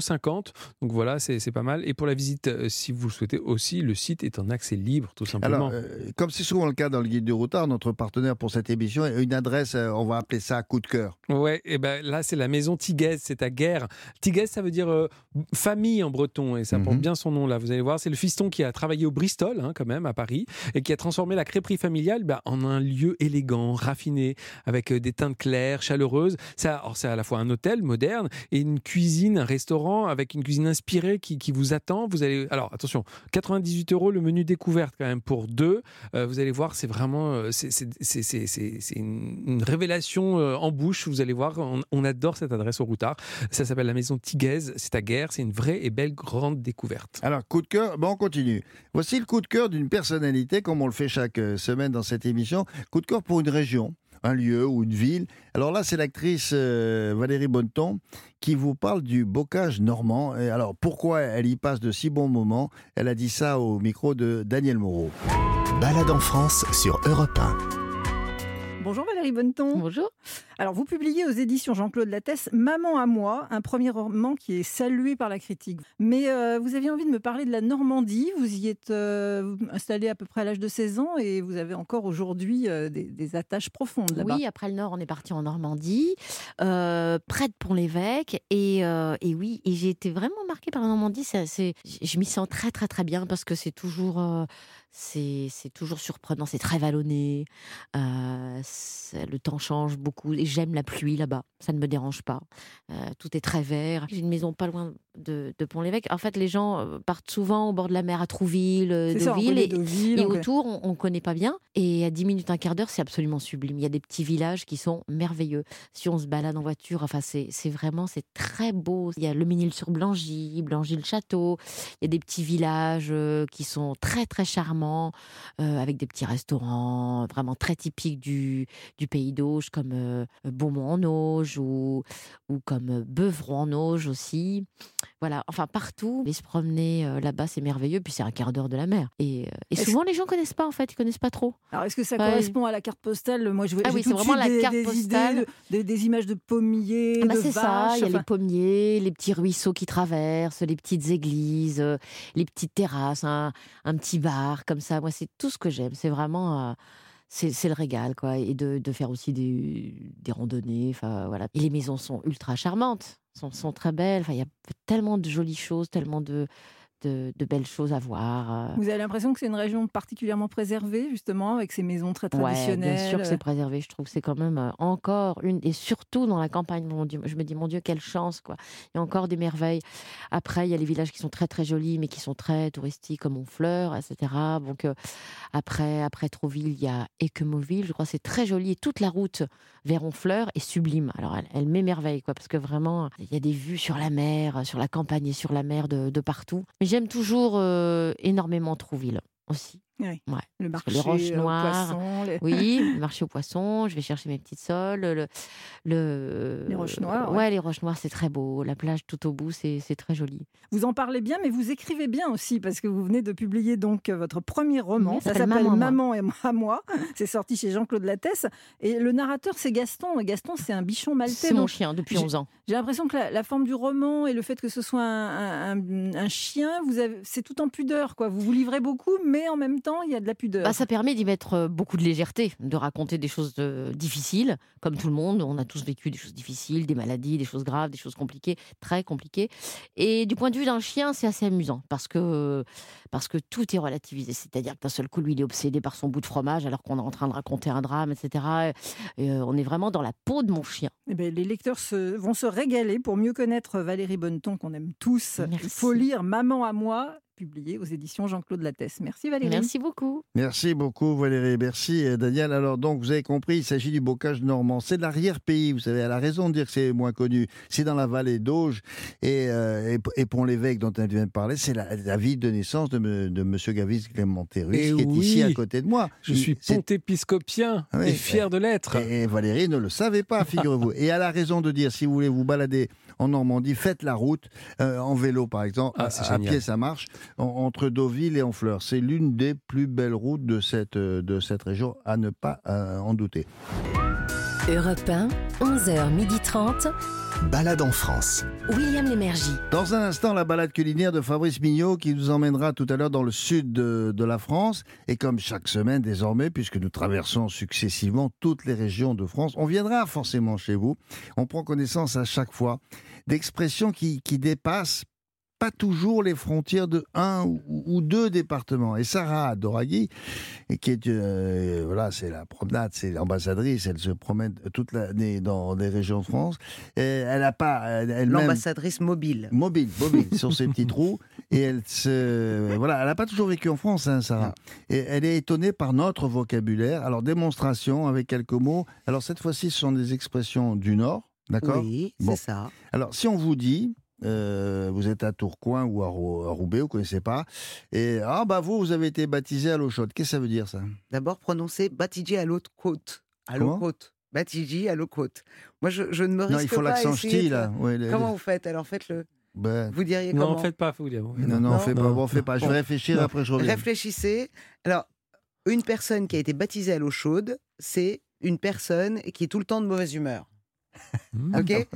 Donc voilà, c'est c'est pas mal. Et pour la visite, euh, si vous le souhaitez aussi, le site est en accès libre, tout simplement. Alors, euh, comme c'est souvent le cas dans le guide du routard, notre partenaire pour cette émission a une adresse, on va appeler ça coup de cœur. Ouais, et ben là c'est la maison Tiguez, c'est à Guerre. Tiguez, ça veut dire euh, famille en breton et ça porte Mhm. bien son nom là. Vous allez voir, c'est le fiston qui a travaillé au Bristol, hein, quand même, à Paris, et qui a transformé la crêperie familiale bah, en un lieu élégant, raffiné, avec euh, des teintes claires, chaleureuses. Ça, c'est à la fois un hôtel moderne et une cuisine, un restaurant avec une cuisine inspirée qui, qui vous attend. Vous allez, alors attention, 98 euros le menu découverte quand même pour deux. Euh, vous allez voir, c'est vraiment, euh, c'est une, une révélation en bouche. Vous allez voir, on, on adore cette adresse au Routard. Ça s'appelle la maison Tiguez. C'est à Guerre. C'est une vraie et belle grande découverte. Alors, coup de cœur, bon, on continue. Voici le coup de cœur d'une personnalité, comme on le fait chaque euh, semaine dans cette émission. Coup de cœur pour une région, un lieu ou une ville. Alors là, c'est l'actrice euh, Valérie Bonneton qui vous parle du bocage normand. Et alors, pourquoi elle y passe de si bons moments? Elle a dit ça au micro de Daniel Moreau. Balade en France sur Europe 1. Bonjour Valérie Bonneton. Bonjour. Alors vous publiez aux éditions Jean-Claude Lattès Maman à moi, un premier roman qui est salué par la critique. Mais euh, vous aviez envie de me parler de la Normandie. Vous y êtes euh, installé à peu près à l'âge de 16 ans et vous avez encore aujourd'hui euh, des, des attaches profondes là-bas. Oui, après le Nord, on est parti en Normandie, près de Pont-l'Évêque. Et, et oui, et j'ai été vraiment marquée par la Normandie. Ça, c'est, je m'y sens très, très, très bien parce que c'est toujours, c'est, toujours surprenant. C'est très vallonné. Euh, le temps change beaucoup. Et j'aime la pluie là-bas. Ça ne me dérange pas. Euh, tout est très vert. J'ai une maison pas loin de, de Pont-l'Évêque. En fait, les gens euh, partent souvent au bord de la mer à Trouville, Deauville. et- Deauville, autour, on ne connaît pas bien. Et à 10 minutes, un quart d'heure, c'est absolument sublime. Il y a des petits villages qui sont merveilleux. Si on se balade en voiture, enfin, c'est vraiment, c'est très beau. Il y a le Ménil-sur-Blangy, Blangy-le-Château. Il y a des petits villages qui sont très, très charmants, euh, avec des petits restaurants vraiment très typiques du, du pays d'Auge, comme euh, Beaumont-en-Auge ou, ou comme euh, Beuvron-en-Auge aussi. Voilà, enfin partout. Et se promener euh, là-bas, c'est merveilleux. Puis c'est un quart d'heure de la mer. Et, et souvent, les gens connaissent pas, en fait. Ils connaissent pas trop. Alors est-ce que ça Ouais. correspond à la carte postale? Moi je vois Ah oui, c'est vraiment la des, carte des postale. idées, des, des images de pommiers, Ah bah, de c'est vaches. ça, il y a enfin, les pommiers, les petits ruisseaux qui traversent, les petites églises, les petites terrasses, un, un petit bar comme ça. Moi, c'est tout ce que j'aime. C'est vraiment. euh, c'est le régal, quoi. Et de, de faire aussi des, des randonnées. Enfin, voilà. Et les maisons sont ultra charmantes, sont, sont très belles. Enfin, il y a tellement de jolies choses, tellement de, de, de belles choses à voir. euh. Vous avez l'impression que c'est une région particulièrement préservée, justement, avec ses maisons très Ouais, traditionnelles. bien sûr que c'est préservé. Je trouve que c'est quand même euh, encore une, et surtout dans la campagne, mon Dieu, je me dis, mon Dieu, quelle chance, quoi. Il y a encore des merveilles. Après, il y a les villages qui sont très, très jolis, mais qui sont très touristiques, comme Honfleur, etc. Donc, euh, après, après Trouville, il y a Équemoville. Je crois que c'est très joli. Et toute la route vers Honfleur est sublime. Alors, elle, elle m'émerveille, quoi, parce que vraiment, il y a des vues sur la mer, sur la campagne et sur la mer de, de partout. Mais j'aime toujours euh, énormément Trouville aussi. Oui. Ouais. Le marché les roches euh, aux noires, poissons, les- Oui, le marché aux poissons, je vais chercher mes petites sols. Le, le- Les roches noires, Ouais, ouais. les roches noires, c'est très beau. La plage tout au bout, c'est très joli. Vous en parlez bien, mais vous écrivez bien aussi, parce que vous venez de publier donc euh, votre premier roman. Oui, ça s'appelle Maman Maman et moi à moi. C'est sorti chez Jean-Claude Lattès. Et le narrateur, c'est Gaston. Et Gaston, c'est un bichon maltais. C'est mon chien depuis j'ai- 11 ans. J'ai l'impression que la, la forme du roman et le fait que ce soit un, un- un chien, vous c'est tout en pudeur. Quoi. Vous vous livrez beaucoup, mais en même temps, il y a de la pudeur. Bah, ça permet d'y mettre euh, beaucoup de légèreté, de raconter des choses euh, difficiles, comme tout le monde. On a tous vécu des choses difficiles, des maladies, des choses graves, des choses compliquées, très compliquées. Et du point de vue d'un chien, c'est assez amusant parce que, parce que tout est relativisé. C'est-à-dire que d'un seul coup, lui, il est obsédé par son bout de fromage alors qu'on est en train de raconter un drame, etc. Et, euh, on est vraiment dans la peau de mon chien. Eh ben, les lecteurs se- vont se régaler pour mieux connaître Valérie Bonneton, qu'on aime tous. Merci. Il faut lire Maman à moi, publié aux éditions Jean-Claude Lattès. Merci Valérie. Merci beaucoup. Merci beaucoup Valérie, merci euh, Daniel. Alors donc vous avez compris, il s'agit du bocage normand. C'est de l'arrière-pays, vous savez, elle a raison de dire que c'est moins connu. C'est dans la vallée d'Auge et, euh, et, et Pont-l'Évêque dont elle vient de parler, c'est la, la ville de naissance de, me- de Monsieur Gavis Clémenterus Eh qui est ici à côté de moi. Je suis pontépiscopien Oui, et fier de l'être. Et, et Valérie ne le savait pas, figurez-vous. et elle a raison de dire, si vous voulez vous balader en Normandie, faites la route, euh, en vélo par exemple, Ah, à, pied ça marche, en- entre Deauville et Honfleur. C'est l'une des plus belles routes de cette, euh, de cette région, à ne pas euh, en douter. Europe 1, 11h30. Balade en France. William Lémergie. Dans un instant, la balade culinaire de Fabrice Mignot qui nous emmènera tout à l'heure dans le sud de, de la France. Et comme chaque semaine désormais, puisque nous traversons successivement toutes les régions de France, on viendra forcément chez vous. On prend connaissance à chaque fois d'expressions qui, qui dépassent pas toujours les frontières de un ou, deux départements. Et Sarah Doraghi, qui est euh, voilà, c'est la promenade, c'est l'ambassadrice, elle se promène toute l'année dans des régions de France. Et elle n'a pas L'ambassadrice mobile. mobile, mobile, sur ses petits trous. Et elle se, voilà, elle n'a pas toujours vécu en France, hein, Sarah. Et elle est étonnée par notre vocabulaire. Alors démonstration avec quelques mots. Alors cette fois-ci, ce sont des expressions du Nord, d'accord Oui, Bon. c'est ça. Alors si on vous dit, euh, vous êtes à Tourcoing ou à, Rou- à Roubaix, vous connaissez pas, et ah bah vous, vous avez été baptisé à l'eau chaude. Qu'est-ce que ça veut dire ça? D'abord prononcé Batiji à l'autre côte. À Comment? l'eau côte. Batiji à l'eau côte. Moi, je, je ne me risque Non, il faut pas l'accent ch'ti de- là. Ouais, Comment vous faites? Alors faites-le. ben, Vous diriez Non, comment? faites pas, William. non, non, Non. fais pas, Non. bon, fais pas. Je vais réfléchir Non. après je reviens. Réfléchissez. Alors, une personne qui a été baptisée à l'eau chaude, c'est une personne qui est tout le temps de mauvaise humeur. Mmh. Ok?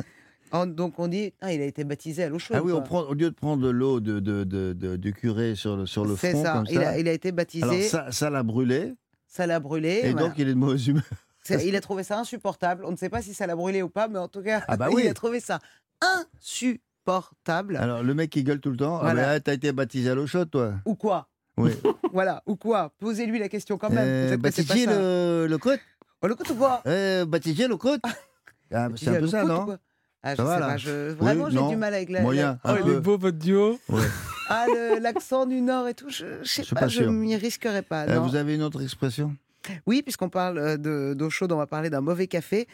En- Donc on dit, ah, il a été baptisé à l'eau chaude. Ah oui, on prend, au lieu de prendre l'eau de, de, de- de- du curé sur le, sur le C'est front ça. comme Il, ça, a, il a été baptisé, alors ça, ça, ça l'a brûlé, l'a brûlé. et voilà. donc il est de mauvaise humeur. C'est- Il a trouvé ça insupportable. On ne sait pas si ça l'a brûlé ou pas, mais en tout cas, Ah bah il a trouvé ça insupportable. Alors le mec qui gueule tout le temps, Voilà. ah ben, t'as été baptisé à l'eau chaude toi Ou quoi Oui. Voilà, ou quoi Posez-lui la question quand même. Euh, c'est pas baptisé ça. le, le côte Oh, le coup ou quoi? Euh, Baptisé le côte Ah, C'est un peu ça, non? Ah, je sais pas, je... Vraiment, Oui, j'ai du mal avec la. Moyen, la- Oh, Il est beau votre duo. Ah, le- l'accent du Nord et tout, je, je sais Je pas, pas je m'y risquerai pas. Euh, non. Vous avez une autre expression? Oui, puisqu'on parle euh, de- d'eau chaude, on va parler d'un mauvais café.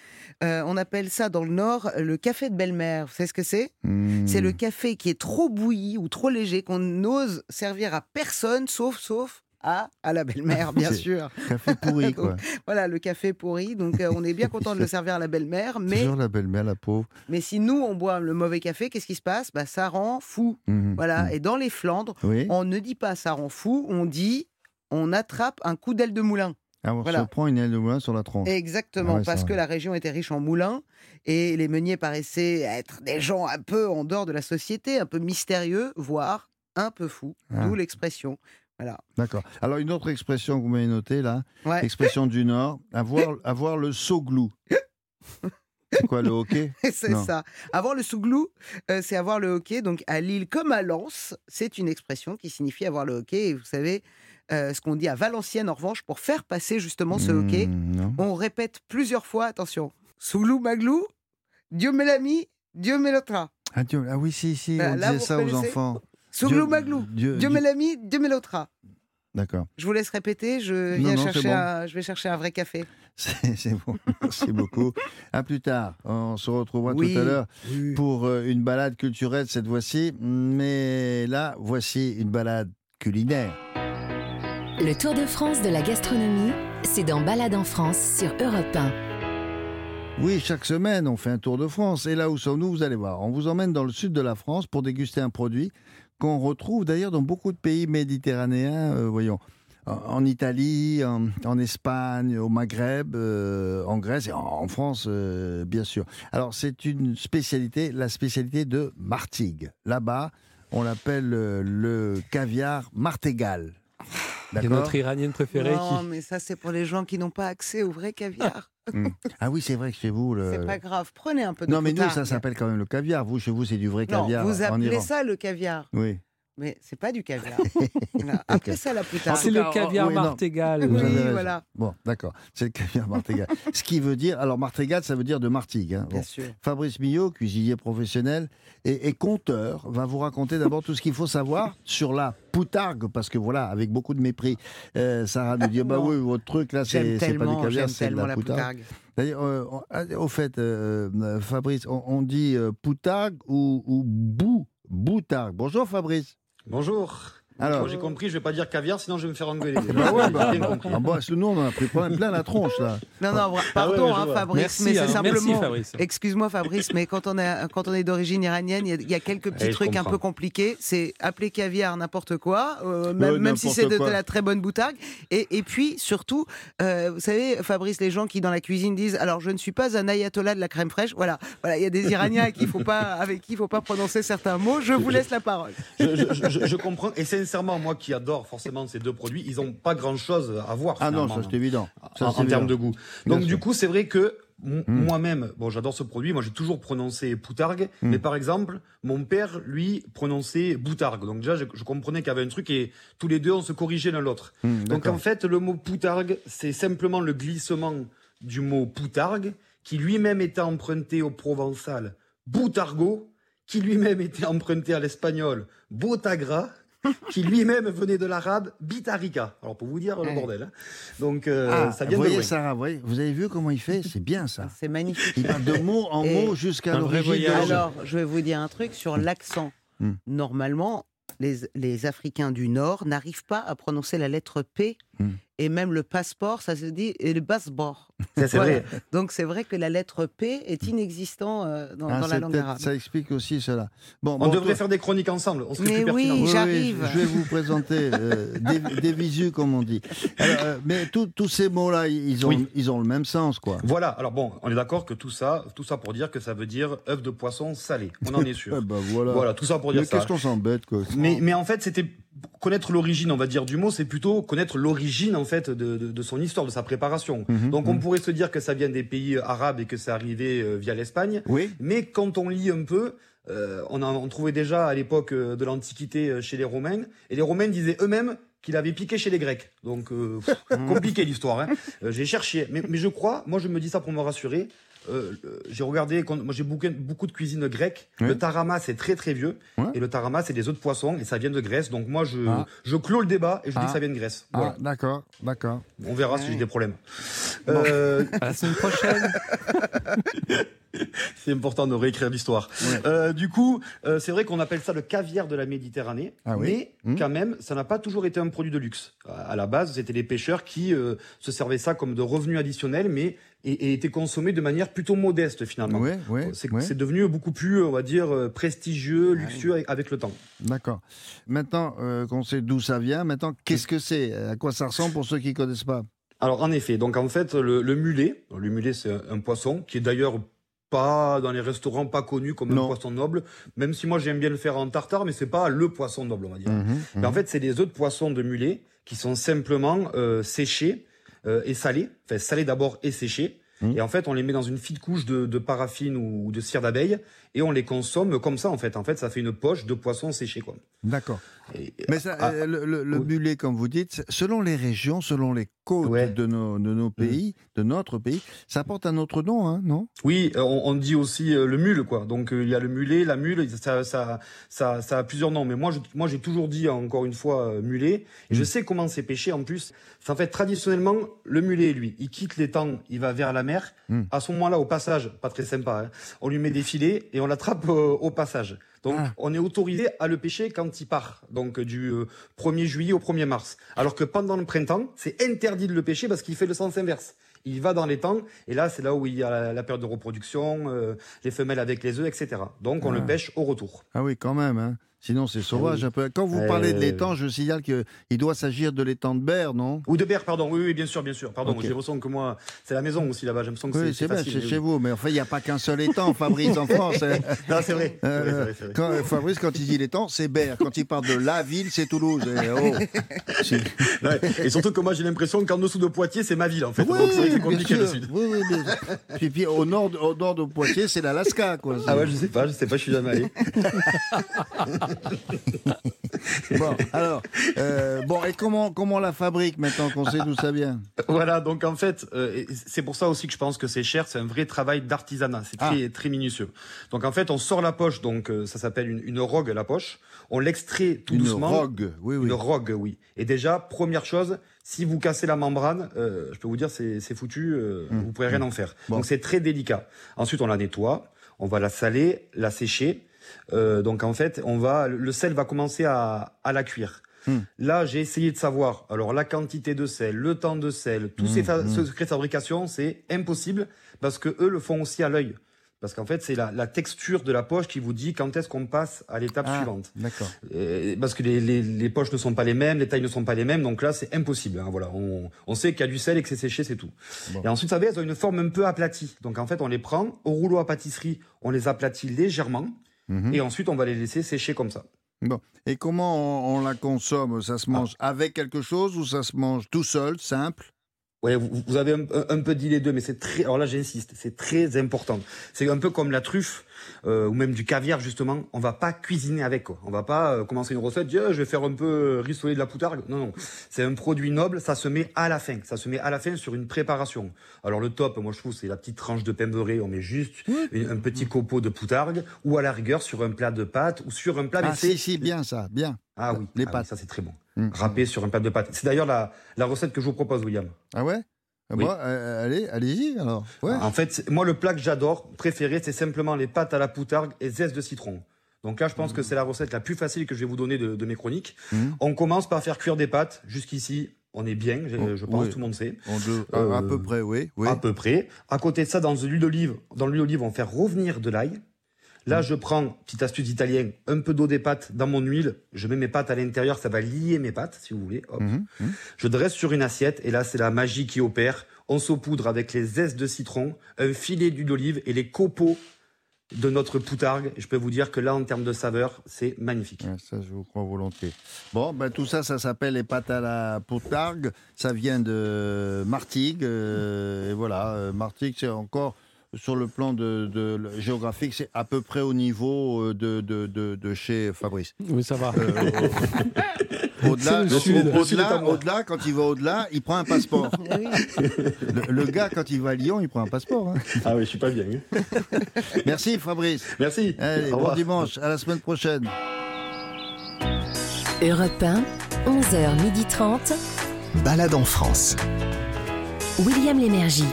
Euh, on appelle ça dans le Nord le café de belle-mère. Vous savez ce que c'est? Hmm. C'est le café qui est trop bouilli ou trop léger qu'on n'ose servir à personne, sauf, sauf à, à la belle-mère, bien sûr. Café pourri, quoi. Voilà, le café pourri. Donc, euh, on est bien content de le servir à la belle-mère. Mais, Toujours la belle-mère, la pauvre. mais si nous, on boit le mauvais café, qu'est-ce qui se passe? Bah, Ça rend fou. Mhm. Voilà. Mhm. Et dans les Flandres, Oui. on ne dit pas ça rend fou, on dit on attrape un coup d'aile de moulin. Ah, on voilà. se prend une aile de moulin sur la tronche. Exactement, Ah ouais, parce que la région était riche en moulins et les meuniers paraissaient être des gens un peu en dehors de la société, un peu mystérieux, voire un peu fous. Ah. D'où l'expression. Voilà. D'accord. Alors, une autre expression que vous m'avez notée, là, Ouais. expression du Nord, avoir, avoir le sauglou. C'est quoi le hockey? C'est ça. Avoir le souglou, euh, c'est avoir le hockey. Donc à Lille comme à Lens, c'est une expression qui signifie avoir le hockey. Et vous savez, euh, ce qu'on dit à Valenciennes, en revanche, pour faire passer justement ce hockey, Hmm, non. on répète plusieurs fois, attention, souglou maglou, Dieu me l'a mis, Dieu me l'ôtera. Ah, Dieu- ah oui, si, si, Voilà, on là, disait ça aux enfants. Souglou maglou, Dieu- Dieu Dieu- me l'a mis, Dieu me l'ôtera. D'accord. Je vous laisse répéter, je Non, viens non, c'est chercher bon. un, je vais chercher un vrai café. C'est c'est bon. Merci beaucoup. À plus tard. On se retrouvera Oui. tout à l'heure Oui. pour euh, une balade culturelle cette fois-ci. Mais là, voici une balade culinaire. Le Tour de France de la gastronomie, c'est dans Balade en France sur Europe 1. Oui, chaque semaine, on fait un tour de France. Et là où sommes-nous Vous allez voir. On vous emmène dans le sud de la France pour déguster un produit qu'on retrouve d'ailleurs dans beaucoup de pays méditerranéens. euh, voyons. En Italie, en, Espagne, au Maghreb, euh, en Grèce et en, France, euh, bien sûr. Alors, c'est une spécialité, la spécialité de Martigues. Là-bas, on l'appelle le caviar martégal. D'accord notre iranienne préférée Non, qui. mais ça, c'est pour les gens qui n'ont pas accès au vrai caviar. Hmm. Ah oui, c'est vrai que chez vous, le... C'est pas grave. Prenez un peu de Non, mais nous, ça s'appelle quand même le caviar. Vous, chez vous, c'est du vrai Non, caviar vous en appelez Iran. ça le caviar. Oui. Mais c'est pas du caviar. Appelez ça la poutargue. C'est le caviar oui, non. martégal. Oui, voilà. Bon, d'accord. C'est le caviar martégal. Ce qui veut dire, alors martégal, ça veut dire de Martigues. hein. Bon. Bien sûr. Fabrice Millot, cuisinier professionnel et, et conteur, va vous raconter d'abord tout ce qu'il faut savoir sur la poutargue, parce que voilà, avec beaucoup de mépris, euh, Sarah nous dit bah oui, votre truc là, c'est pas du caviar, c'est de la la poutargue. poutargue. D'ailleurs, euh, ah, au fait, euh, euh, Fabrice, on, on dit euh, poutargue ou, ou bou, boutargue. Bonjour Fabrice. Bonjour. Alors, j'ai compris, je vais pas dire caviar, sinon je vais me faire engueuler. bah ouais, bah, J'ai bien compris. ah, bah, nous on en a pris plein, plein la tronche là. Non, non, Ah ouais, pardon, hein. Fabrice, Merci, mais c'est hein. simplement. Excuse-moi, Fabrice, mais quand on, est, quand on est d'origine iranienne, il y a- y, a quelques petits Eh, trucs un peu compliqués. C'est appeler caviar n'importe quoi, euh, même, Ouais, même si c'est de, la très bonne boutargue. Et, et puis, surtout, euh, vous savez, Fabrice, les gens qui dans la cuisine disent Alors, je ne suis pas un ayatollah de la crème fraîche. Voilà, voilà il y a des Iraniens avec qui il faut pas, avec qui il ne faut pas prononcer certains mots. Je vous laisse la parole. Je, je- je- je comprends. Et sincèrement, moi qui adore forcément ces deux produits, ils n'ont pas grand-chose à voir. Ah non, ça c'est évident. Ça, en, termes de goût. Bien Donc sûr. du coup, c'est vrai que m- Mm. moi-même, bon, j'adore ce produit. Moi, j'ai toujours prononcé poutargue, Mm. mais par exemple, mon père, lui, prononçait boutargue. Donc déjà, je, je comprenais qu'il y avait un truc et tous les deux, on se corrigeait l'un l'autre. Hum, Donc en fait, le mot poutargue, c'est simplement le glissement du mot poutargue, qui lui-même était emprunté au provençal boutargo, qui lui-même était emprunté à l'espagnol botagra, qui lui-même venait de l'arabe bitarica. Alors pour vous dire le Ouais. bordel. hein. Donc euh, Ah, ça vous vient de voyez loin. Sarah, vous, voyez, vous avez vu comment il fait? C'est bien ça. C'est magnifique. Il parle de mot en Et- mot jusqu'à l'origine. Alors, je vais vous dire un truc sur l'accent. Hmm. Normalement, les, les Africains du Nord n'arrivent pas à prononcer la lettre P. Hmm. Et même le passeport, ça se dit et le passeport. Ça, c'est Voilà. vrai. Donc c'est vrai que la lettre P est inexistant euh, dans, Ah, dans la langue arabe. Ça explique aussi cela. Bon, On bon, devrait toi- faire des chroniques ensemble. On Mais oui, pertinent. Oui, oui, j'arrive. je vais vous présenter euh, des, des visus, comme on dit. Alors, euh, mais tous- ces mots-là, ils ont, Oui. ils ont le même sens, quoi. Voilà. Alors bon, on est d'accord que tout ça, tout ça pour dire que ça veut dire œuf de poisson salé. On en est sûr. Eh ben, voilà. Voilà, tout ça pour Mais dire ça. qu'est-ce qu'on s'embête, quoi Mais, mais en fait, c'était connaître l'origine, on va dire, du mot, c'est plutôt connaître l'origine, en fait, de, de- de son histoire, de sa préparation. Mhm, Donc, on mhm. pourrait se dire que ça vient des pays arabes et que c'est arrivé euh, via l'Espagne. Oui. Mais quand on lit un peu, euh, on, en, on trouvait déjà à l'époque euh, de l'Antiquité chez les Romains, et les Romains disaient eux-mêmes qu'il avait piqué chez les Grecs. Donc, euh, pff, compliqué l'histoire. Hein. J'ai cherché, mais, mais je crois, moi je me dis ça pour me rassurer. Euh, j'ai regardé, quand- moi j'ai beaucoup, beaucoup de cuisine grecque. Oui. Le tarama c'est très très vieux, Ouais. et le tarama c'est des œufs de poisson et ça vient de Grèce. Donc moi je, Ah. je clôt le débat et je dis Ah. que ça vient de Grèce. Ah, Voilà. d'accord, d'accord. On verra si j'ai des problèmes. Euh, À la semaine prochaine. c'est important de réécrire l'histoire. Ouais. Euh, du coup, euh, c'est vrai qu'on appelle ça le caviar de la Méditerranée, Ah oui mais Mmh. quand même, ça n'a pas toujours été un produit de luxe. À la base, c'était les pêcheurs qui euh, se servaient ça comme de revenus additionnels, mais et, et était consommé de manière plutôt modeste finalement. C'est devenu beaucoup plus, on va dire, prestigieux, luxueux avec, avec le temps. D'accord. Maintenant euh, qu'on sait d'où ça vient, maintenant, qu'est-ce que c'est? À quoi ça ressemble pour ceux qui ne connaissent pas? Alors en effet, donc en fait, le, le mulet, le mulet c'est un poisson qui est d'ailleurs pas dans les restaurants pas connu comme Non. un poisson noble, même si moi j'aime bien le faire en tartare, mais c'est pas le poisson noble, on va dire. Mhm, Mais en mhm. fait, c'est des œufs de poisson de mulet qui sont simplement euh, séchés euh, et salés. Enfin, salés d'abord et séchés. Mhm. Et en fait, on les met dans une fine couche de, de paraffine ou de cire d'abeille et on les consomme comme ça, en fait. En fait, ça fait une poche de poisson séché, quoi. D'accord. Mais ça, Ah, euh, le, le- le oui. mulet, comme vous dites, selon les régions, selon les côtes Ouais. Mm. de, nos, de nos pays, de notre pays, ça porte un autre nom, hein, non? Oui, euh, on, on dit aussi euh, le mule, quoi. Donc euh, il y a le mulet, la mule, ça, ça, ça, ça a plusieurs noms. Mais moi, je, moi, j'ai toujours dit encore une fois mulet. Et je sais comment c'est pêché. En plus, en fait traditionnellement le mulet, lui, il quitte l'étang, il va vers la mer. Mm. À ce moment-là, au passage, pas très sympa, hein, on lui met des filets et on l'attrape au passage. Donc, Ah. on est autorisé à le pêcher quand il part, donc du euh, 1er juillet au 1er mars. Alors que pendant le printemps, c'est interdit de le pêcher parce qu'il fait le sens inverse. Il va dans les temps, et là, c'est là où il y a la, la période de reproduction, euh, les femelles avec les œufs, etc. Donc, on Ah. le pêche au retour. Ah oui, quand même. hein. Sinon, c'est sauvage oui. un peu. Quand vous Euh, parlez de l'étang, je signale qu'il doit s'agir de l'étang de Berre, non? Ou de berre, pardon. Oui, oui, bien sûr, bien sûr. Pardon, Ok. j'ai l'impression que moi, c'est la maison aussi là-bas. J'ai l'impression que Oui, c'est bien, c'est mais chez oui. vous. Mais enfin, il n'y a pas qu'un seul étang, Fabrice, en France. hein. Non, c'est vrai. Euh, vrai, vrai, quand, Fabrice, quand il dit l'étang, c'est Berre. Quand il parle de la ville, c'est Toulouse. Et, oh, Ouais, Et surtout que moi, j'ai l'impression qu'en dessous de Poitiers, c'est ma ville, en fait. Oui, Donc, c'est vrai que c'est bien compliqué le sud. Oui, oui, bien sûr. Puis, puis au, nord, au nord de Poitiers, c'est l'Alaska. quoi. Ah ouais, je sais pas, je sais pas, je suis jamais allé. Bon, alors, euh, bon, et comment, comment on la fabrique maintenant qu'on sait d'où ça vient Voilà, donc en fait, euh, c'est pour ça aussi que je pense que c'est cher. C'est un vrai travail d'artisanat. C'est très, très minutieux. Donc en fait, on sort la poche. Donc euh, ça s'appelle une, une rogue la poche. On l'extrait tout Une doucement. rogue, oui, oui. Une rogue, oui. Et déjà, première chose, si vous cassez la membrane, je peux vous dire, c'est foutu. Mmh. Vous pourrez rien en faire. Bon. Donc c'est très délicat. Ensuite, on la nettoie. On va la saler, la sécher. Euh, donc en fait, on va, le sel va commencer à, à la cuire. Hmm. Là, j'ai essayé de savoir. Alors la quantité de sel, le temps de sel, tous ces Hmm, fa- hmm. secrets de fabrication, c'est impossible parce que eux le font aussi à l'œil. Parce qu'en fait, c'est la, la texture de la poche qui vous dit quand est-ce qu'on passe à l'étape Ah, suivante. D'accord. Euh, parce que les, les, les poches ne sont pas les mêmes, les tailles ne sont pas les mêmes, donc là c'est impossible. hein, voilà, on, on sait qu'il y a du sel et que c'est séché, c'est tout. Bon. Et ensuite, vous savez, elles ont une forme un peu aplatie. Donc en fait, on les prend au rouleau à pâtisserie, on les aplatit légèrement, Mhm. et ensuite on va les laisser sécher comme ça. Bon. Et comment on, on la consomme? Ça se mange avec quelque chose ou ça se mange tout seul, simple? Ouais, vous, vous avez un, peu dit les deux, mais c'est très. Alors là, j'insiste, c'est très important. C'est un peu comme la truffe euh, ou même du caviar justement. On va pas cuisiner avec. Quoi. On va pas euh, commencer une recette. Dire, je vais faire un peu euh, rissoler de la poutargue. Non, non. C'est un produit noble. Ça se met à la fin. Ça se met à la fin sur une préparation. Alors le top, moi je trouve, c'est la petite tranche de pain beurré. On met juste une- un petit copeau de poutargue ou à la rigueur sur un plat de pâtes ou sur un plat. mais Ah c'est- si, si, bien ça, bien. Ah oui, Les ah oui, pâtes. ça c'est très bon. Mm. Râpé sur un plat de pâtes. C'est d'ailleurs la, la recette que je vous propose, William. Ah ouais? Oui. euh, Allez, allez-y alors. Ouais. En fait, moi, le plat que j'adore, préféré, c'est simplement les pâtes à la poutargue et zeste de citron. Donc là, je pense que c'est la recette la plus facile que je vais vous donner de, de mes chroniques. Mhm. On commence par faire cuire des pâtes. Jusqu'ici, on est bien, je, je pense, Oh, Oui. tout le monde sait. On de- à, à Euh, peu près, oui. oui. À peu près. À côté de ça, dans l'huile d'olive, dans l'huile d'olive, on fait revenir de l'ail. Là, je prends, petite astuce italienne, un peu d'eau des pâtes dans mon huile. Je mets mes pâtes à l'intérieur, ça va lier mes pâtes, si vous voulez. Hop. Mhm, mhm. Je dresse sur une assiette et là, c'est la magie qui opère. On saupoudre avec les zestes de citron, un filet d'huile d'olive et les copeaux de notre poutargue. Je peux vous dire que là, en termes de saveur, c'est magnifique. Ça, je vous crois volontiers. Bon, ben, tout ça, ça s'appelle les pâtes à la poutargue. Ça vient de Martigues. euh, et voilà, euh, Martigues, c'est encore sur le plan de, géographique, c'est à peu près au niveau euh, de, de, de, de chez Fabrice. Oui, ça va. Euh, Au-delà, au- au-delà, quand il va au-delà, il prend un passeport. Oui. Le, le gars, quand il va à Lyon, il prend un passeport. hein. Ah oui, je suis pas bien. Merci Fabrice. Merci. Allez, Au bon revoir. dimanche, à la semaine prochaine. Europe 1, 11h30. Balade en France. William Lémergie.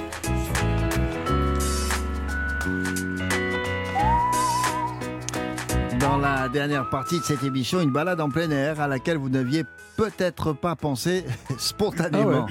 Dans la dernière partie de cette émission, une balade en plein air à laquelle vous n'aviez peut-être pas pensé spontanément.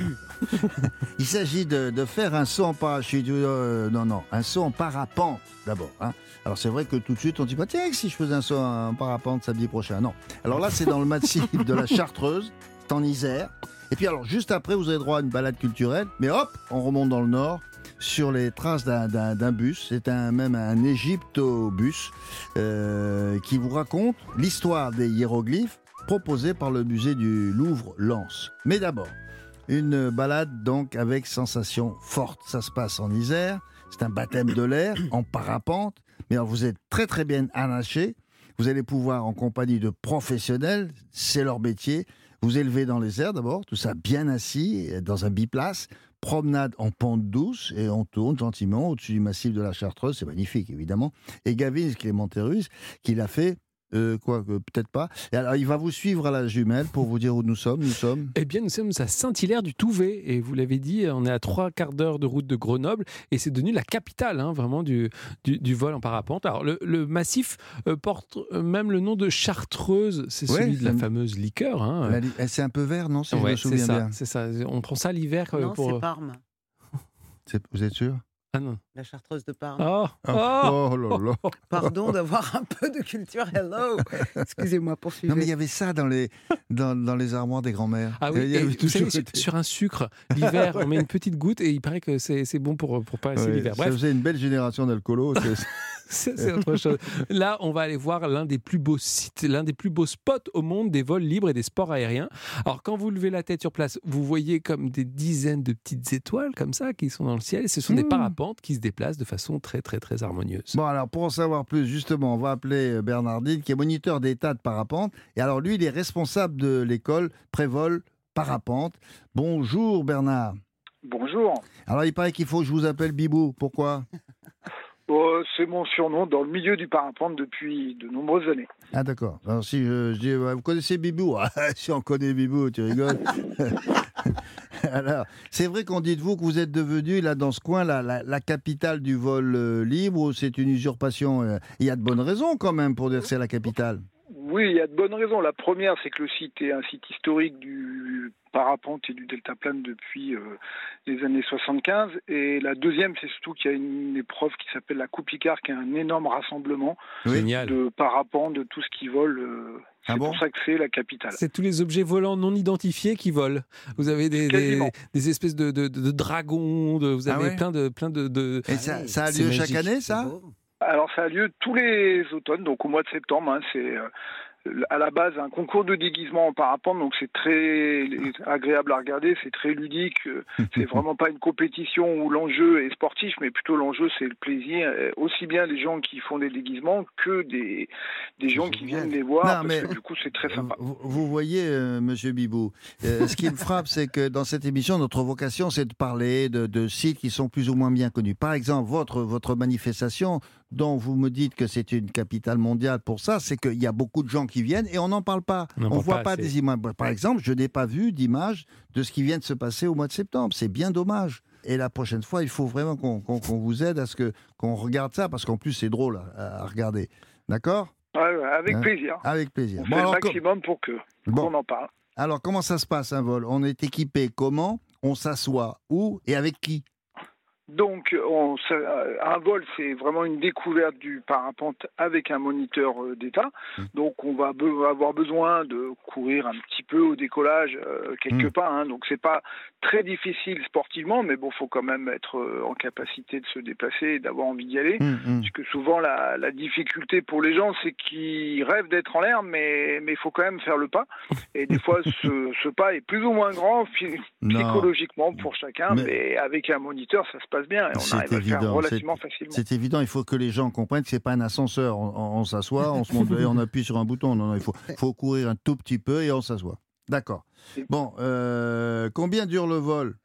Il s'agit de, de faire un saut en parachute. euh, non, non, un saut en parapente d'abord. hein. Alors c'est vrai que tout de suite on dit pas tiens si je faisais un saut en parapente samedi prochain. Non. Alors là c'est dans le massif de la Chartreuse, c'est en Isère. Et puis alors juste après vous avez droit à une balade culturelle. Mais hop, on remonte dans le nord sur les traces d'un- bus. C'est un, même un égyptobus euh, qui vous raconte l'histoire des hiéroglyphes proposés par le musée du Louvre-Lens. Mais d'abord, une balade donc avec sensation forte. Ça se passe en Isère. C'est un baptême de l'air en parapente. Mais alors, vous êtes très très bien attaché. Vous allez pouvoir, en compagnie de professionnels, c'est leur métier, vous élever dans les airs d'abord, tout ça bien assis, dans un biplace, promenade en pente douce, et on tourne gentiment au-dessus du massif de la Chartreuse, c'est magnifique évidemment. Et Gavin Clémenterus, qui l'a fait Euh, quoi, que peut-être pas. Et alors, il va vous suivre à la jumelle pour vous dire où nous sommes. Nous sommes. Eh bien, nous sommes à Saint-Hilaire du Touvet. Et vous l'avez dit, on est à trois quarts d'heure de route de Grenoble. Et c'est devenu la capitale, hein, vraiment, du, du, du vol en parapente. Alors, le, le massif euh, porte euh, même le nom de Chartreuse. C'est Ouais, celui de la me- fameuse liqueur. Hein. Li- eh, C'est un peu vert, non Si je Ouais, me c'est souviens ça, bien. c'est ça. On prend ça l'hiver euh, Non, pour. c'est Parme. C'est- Vous êtes sûr? Ah non. La chartreuse de Parme. Oh, Oh, oh là là. Pardon d'avoir un peu de culture. Hello. Excusez-moi, poursuivez. Non, mais il y avait ça dans les, dans, dans les armoires des grands-mères. Ah oui, Il y et avait vous toujours savez, sur, été- sur un sucre, l'hiver, on met une petite goutte et il paraît que c'est c'est bon pour, pour passer Ouais, l'hiver. Ça faisait une belle génération d'alcoolos. c'est- autre chose. Là, on va aller voir l'un des plus beaux sites, l'un des plus beaux spots au monde des vols libres et des sports aériens. Alors, quand vous levez la tête sur place, vous voyez comme des dizaines de petites étoiles comme ça qui sont dans le ciel. Et ce sont des Mmh. parapentes qui se déplacent de façon très, très, très harmonieuse. Bon, alors pour en savoir plus, justement, on va appeler euh, Bernardine, qui est moniteur d'état de parapente. Et alors, lui, il est responsable de l'école Prévol Parapente. Bonjour, Bernard. Bonjour. Alors, il paraît qu'il faut que je vous appelle Bibou. Pourquoi? Euh, c'est mon surnom dans le milieu du parapente depuis de nombreuses années. Ah, d'accord. Si dis, ouais, vous connaissez Bibou? Ah, Si on connaît Bibou, tu rigoles. alors, c'est vrai qu'on dit de vous que vous êtes devenu, là, dans ce coin, la, la, capitale du vol euh, libre, c'est une usurpation? Euh, Il y a de bonnes raisons, quand même, pour dire que c'est la capitale. Oui, il y a de bonnes raisons. La première, c'est que le site est un site historique du parapente et du deltaplane depuis euh, les années 75. Et la deuxième, c'est surtout qu'il y a une épreuve qui s'appelle la Coupe Icare, qui est un énorme rassemblement Génial. de parapentes, de tout ce qui vole. euh, Ah c'est bon pour ça que c'est la capitale. C'est tous les objets volants non identifiés qui volent. Vous avez des, des, Quasiment. des espèces de, de, de dragons, de- vous Ah avez ouais plein de... Plein de, de- Et ça, ça a lieu chaque année, ça Alors ça a lieu tous les automnes, donc au mois de septembre. hein, c'est euh, à la base un concours de déguisement en parapente, donc c'est très agréable à regarder, c'est très ludique. euh, C'est vraiment pas une compétition où l'enjeu est sportif, mais plutôt l'enjeu c'est le plaisir. Aussi bien les gens qui font des déguisements que des, des gens qui viennent les voir, Non, parce mais- que du coup c'est très sympa. Vous, vous voyez, euh, Monsieur Bibou, euh, ce qui me frappe, c'est que dans cette émission, notre vocation, c'est de parler de, de sites qui sont plus ou moins bien connus. Par exemple, votre, votre manifestation, dont vous me dites que c'est une capitale mondiale pour ça, c'est qu'il y a beaucoup de gens qui viennent et on n'en parle pas. On ne voit pas des images. Par exemple, je n'ai pas vu d'image de ce qui vient de se passer au mois de septembre. C'est bien dommage. Et la prochaine fois, il faut vraiment qu'on vous aide à ce que qu'on regarde ça, parce qu'en plus, c'est drôle à, à regarder. D'accord? Ouais, avec Hein? plaisir. Avec plaisir. On Bon, fait le alors, maximum pour que Bon. qu'on en parle. alors, comment ça se passe un vol? On est équipé comment? On s'assoit où et avec qui? Donc, on, euh, un vol, c'est vraiment une découverte du parapente avec un moniteur euh, d'état. Mmh. Donc, on va be- avoir besoin de courir un petit peu au décollage, euh, quelque Mmh. part. hein. Donc, c'est pas très difficile sportivement, mais bon, faut quand même être euh, en capacité de se déplacer et d'avoir envie d'y aller. Hum, hum. Parce que souvent, la, la difficulté pour les gens, c'est qu'ils rêvent d'être en l'air, mais il faut quand même faire le pas. Et des fois, ce, ce pas est plus ou moins grand Non. psychologiquement pour chacun, Mais- mais, avec un moniteur, ça se passe bien et on C'est à faire évident, relativement c'est- facilement. C'est évident, il faut que les gens comprennent que c'est pas un ascenseur. On, on- on s'assoit, on se monte et on appuie sur un bouton. Non, non, il faut, faut courir un tout petit peu et on s'assoit. D'accord. Bon, euh, combien dure le vol?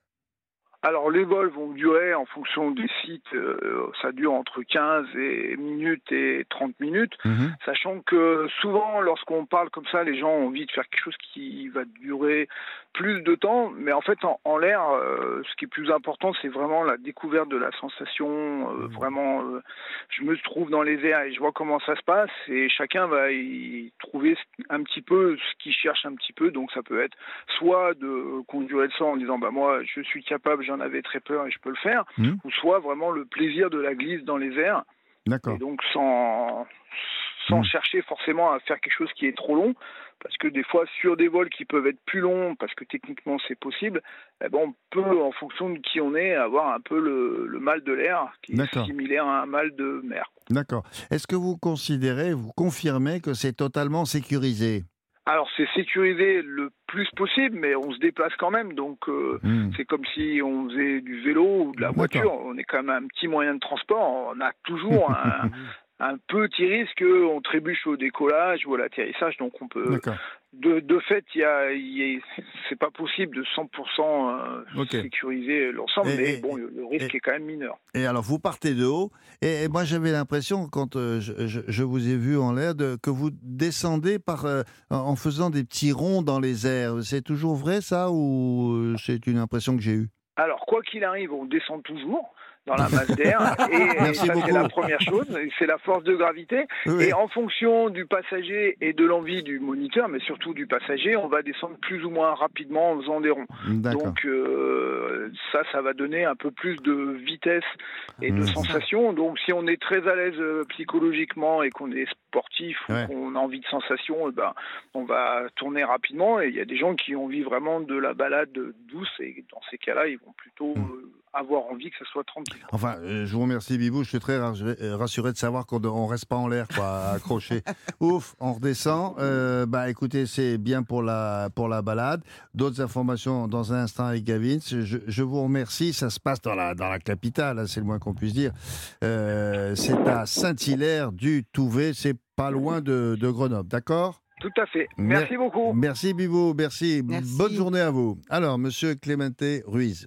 Alors les vols vont durer en fonction des sites, euh, ça dure entre 15 et minutes et 30 minutes, Mhm. sachant que souvent lorsqu'on parle comme ça, les gens ont envie de faire quelque chose qui va durer plus de temps, mais en fait en, en l'air, euh, ce qui est plus important, c'est vraiment la découverte de la sensation, euh, vraiment, euh, je me trouve dans les airs et je vois comment ça se passe, et chacun va y trouver un petit peu ce qu'il cherche un petit peu, donc ça peut être soit de conduire le sang en disant bah moi je suis capable, j'en avais très peur et je peux le faire, Mhm. ou soit vraiment le plaisir de la glisse dans les airs, D'accord. et donc sans sans Mhm. chercher forcément à faire quelque chose qui est trop long, parce que des fois sur des vols qui peuvent être plus longs, parce que techniquement c'est possible, eh ben, on peut en fonction de qui on est avoir un peu le, le mal de l'air qui est similaire à un mal de mer. D'accord. Est-ce que vous considérez, vous confirmez que c'est totalement sécurisé? Alors c'est sécurisé le plus possible, mais on se déplace quand même, donc euh, Hmm. c'est comme si on faisait du vélo ou de la voiture. On est quand même un petit moyen de transport. On a toujours un, un petit risque, on trébuche au décollage ou à l'atterrissage, donc on peut. De, de fait, il y a, il y a- c'est pas possible de 100% euh, sécuriser l'ensemble, mais et- bon, le, le risque et- est quand même mineur. Et alors, vous partez de haut. Et, et moi, j'avais l'impression, quand euh, je, je- je vous ai vu en l'air, que vous descendez par, euh, en faisant des petits ronds dans les airs. C'est toujours vrai, ça, ou c'est une impression que j'ai eue? Alors, quoi qu'il arrive, on descend toujours dans la masse d'air. Et, ça, c'est la première chose. C'est la force de gravité. Oui. Et en fonction du passager et de l'envie du moniteur, mais surtout du passager, on va descendre plus ou moins rapidement en faisant des ronds. Donc euh, ça, ça va donner un peu plus de vitesse et de Mhm. sensation. Donc si on est très à l'aise euh, psychologiquement et qu'on est sportif ou qu'on a envie de sensation, eh ben, on va tourner rapidement. Et il y a des gens qui ont envie vraiment de la balade douce et dans ces cas-là, ils vont plutôt Mhm. euh, avoir envie que ce soit tranquille. Enfin, euh, je vous remercie, Bibou. Je suis très rassuré, euh, rassuré de savoir qu'on ne reste pas en l'air, quoi, accroché. Ouf, on redescend. Euh, bah, écoutez, c'est bien pour la, pour la balade. D'autres informations dans un instant avec Gavin. Je, je vous remercie. Ça se passe dans la, dans la capitale, hein, c'est le moins qu'on puisse dire. Euh, c'est à Saint-Hilaire du Touvet. C'est pas loin de, de Grenoble, d'accord? Tout à fait. Merci Mer- beaucoup. Merci, Bibou. Merci. Merci. Bonne journée à vous. Alors, monsieur Clémente Ruiz,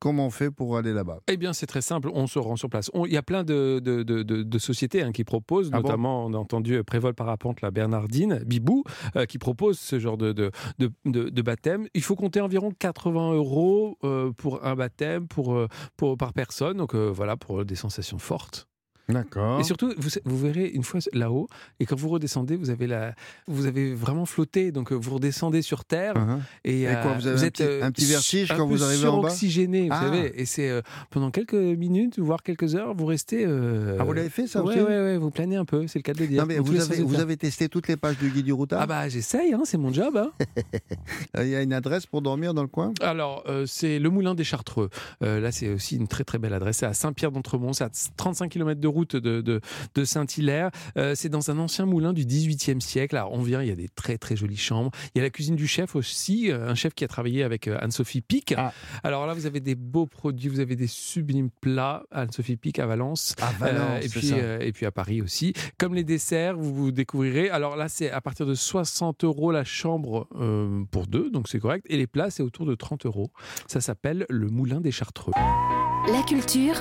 comment on fait pour aller là-bas? Eh bien, c'est très simple, on se rend sur place. Il y a plein de, de- de- de- de sociétés hein, qui proposent, Ah bon? notamment, on a entendu euh, Prévol Parapente, la Bernardine, Bibou, euh, qui propose ce genre de, baptême. Il faut compter environ 80 euros euh, pour un baptême pour, pour, par personne, donc euh, voilà, pour des sensations fortes. D'accord. Et surtout, vous, vous verrez une fois là-haut, et quand vous redescendez, vous avez, la, vous avez vraiment flotté, donc euh, vous redescendez sur Terre. Uh-huh. Et, Et euh, quoi, vous avez un petit- euh, un petit vertige un quand vous arrivez en bas suroxygéné, vous Ah. savez. Et c'est euh, pendant quelques minutes, voire quelques heures, vous restez. euh, Ah, vous l'avez fait, ça aussi ouais, ouais, vous planez un peu, c'est le cas de le dire. Non, mais vous avez, vous testé toutes les pages du guide du routard Ah bah j'essaye, hein, c'est mon job. hein. Il y a une adresse pour dormir dans le coin? Alors, euh, c'est le Moulin des Chartreux. Euh, là, c'est aussi une très très belle adresse. C'est à Saint-Pierre-d'Entremont. C'est à 35 km de route de, de, de Saint-Hilaire. Euh, c'est dans un ancien moulin du 18e siècle. Alors, on vient, il y a des très très jolies chambres. Il y a la cuisine du chef aussi, euh, un chef qui a travaillé avec euh, Anne-Sophie Pic. Ah. Alors là, vous avez des beaux produits, vous avez des sublimes plats. Anne-Sophie Pic à Valence. À Valence, Euh, et, c'est puis, ça. euh, et puis à Paris aussi. Comme les desserts, vous, vous découvrirez. Alors là, c'est à partir de 60 euros la chambre euh, pour deux, donc c'est correct. Et les plats, c'est autour de 30 euros. Ça s'appelle le Moulin des Chartreux. La culture,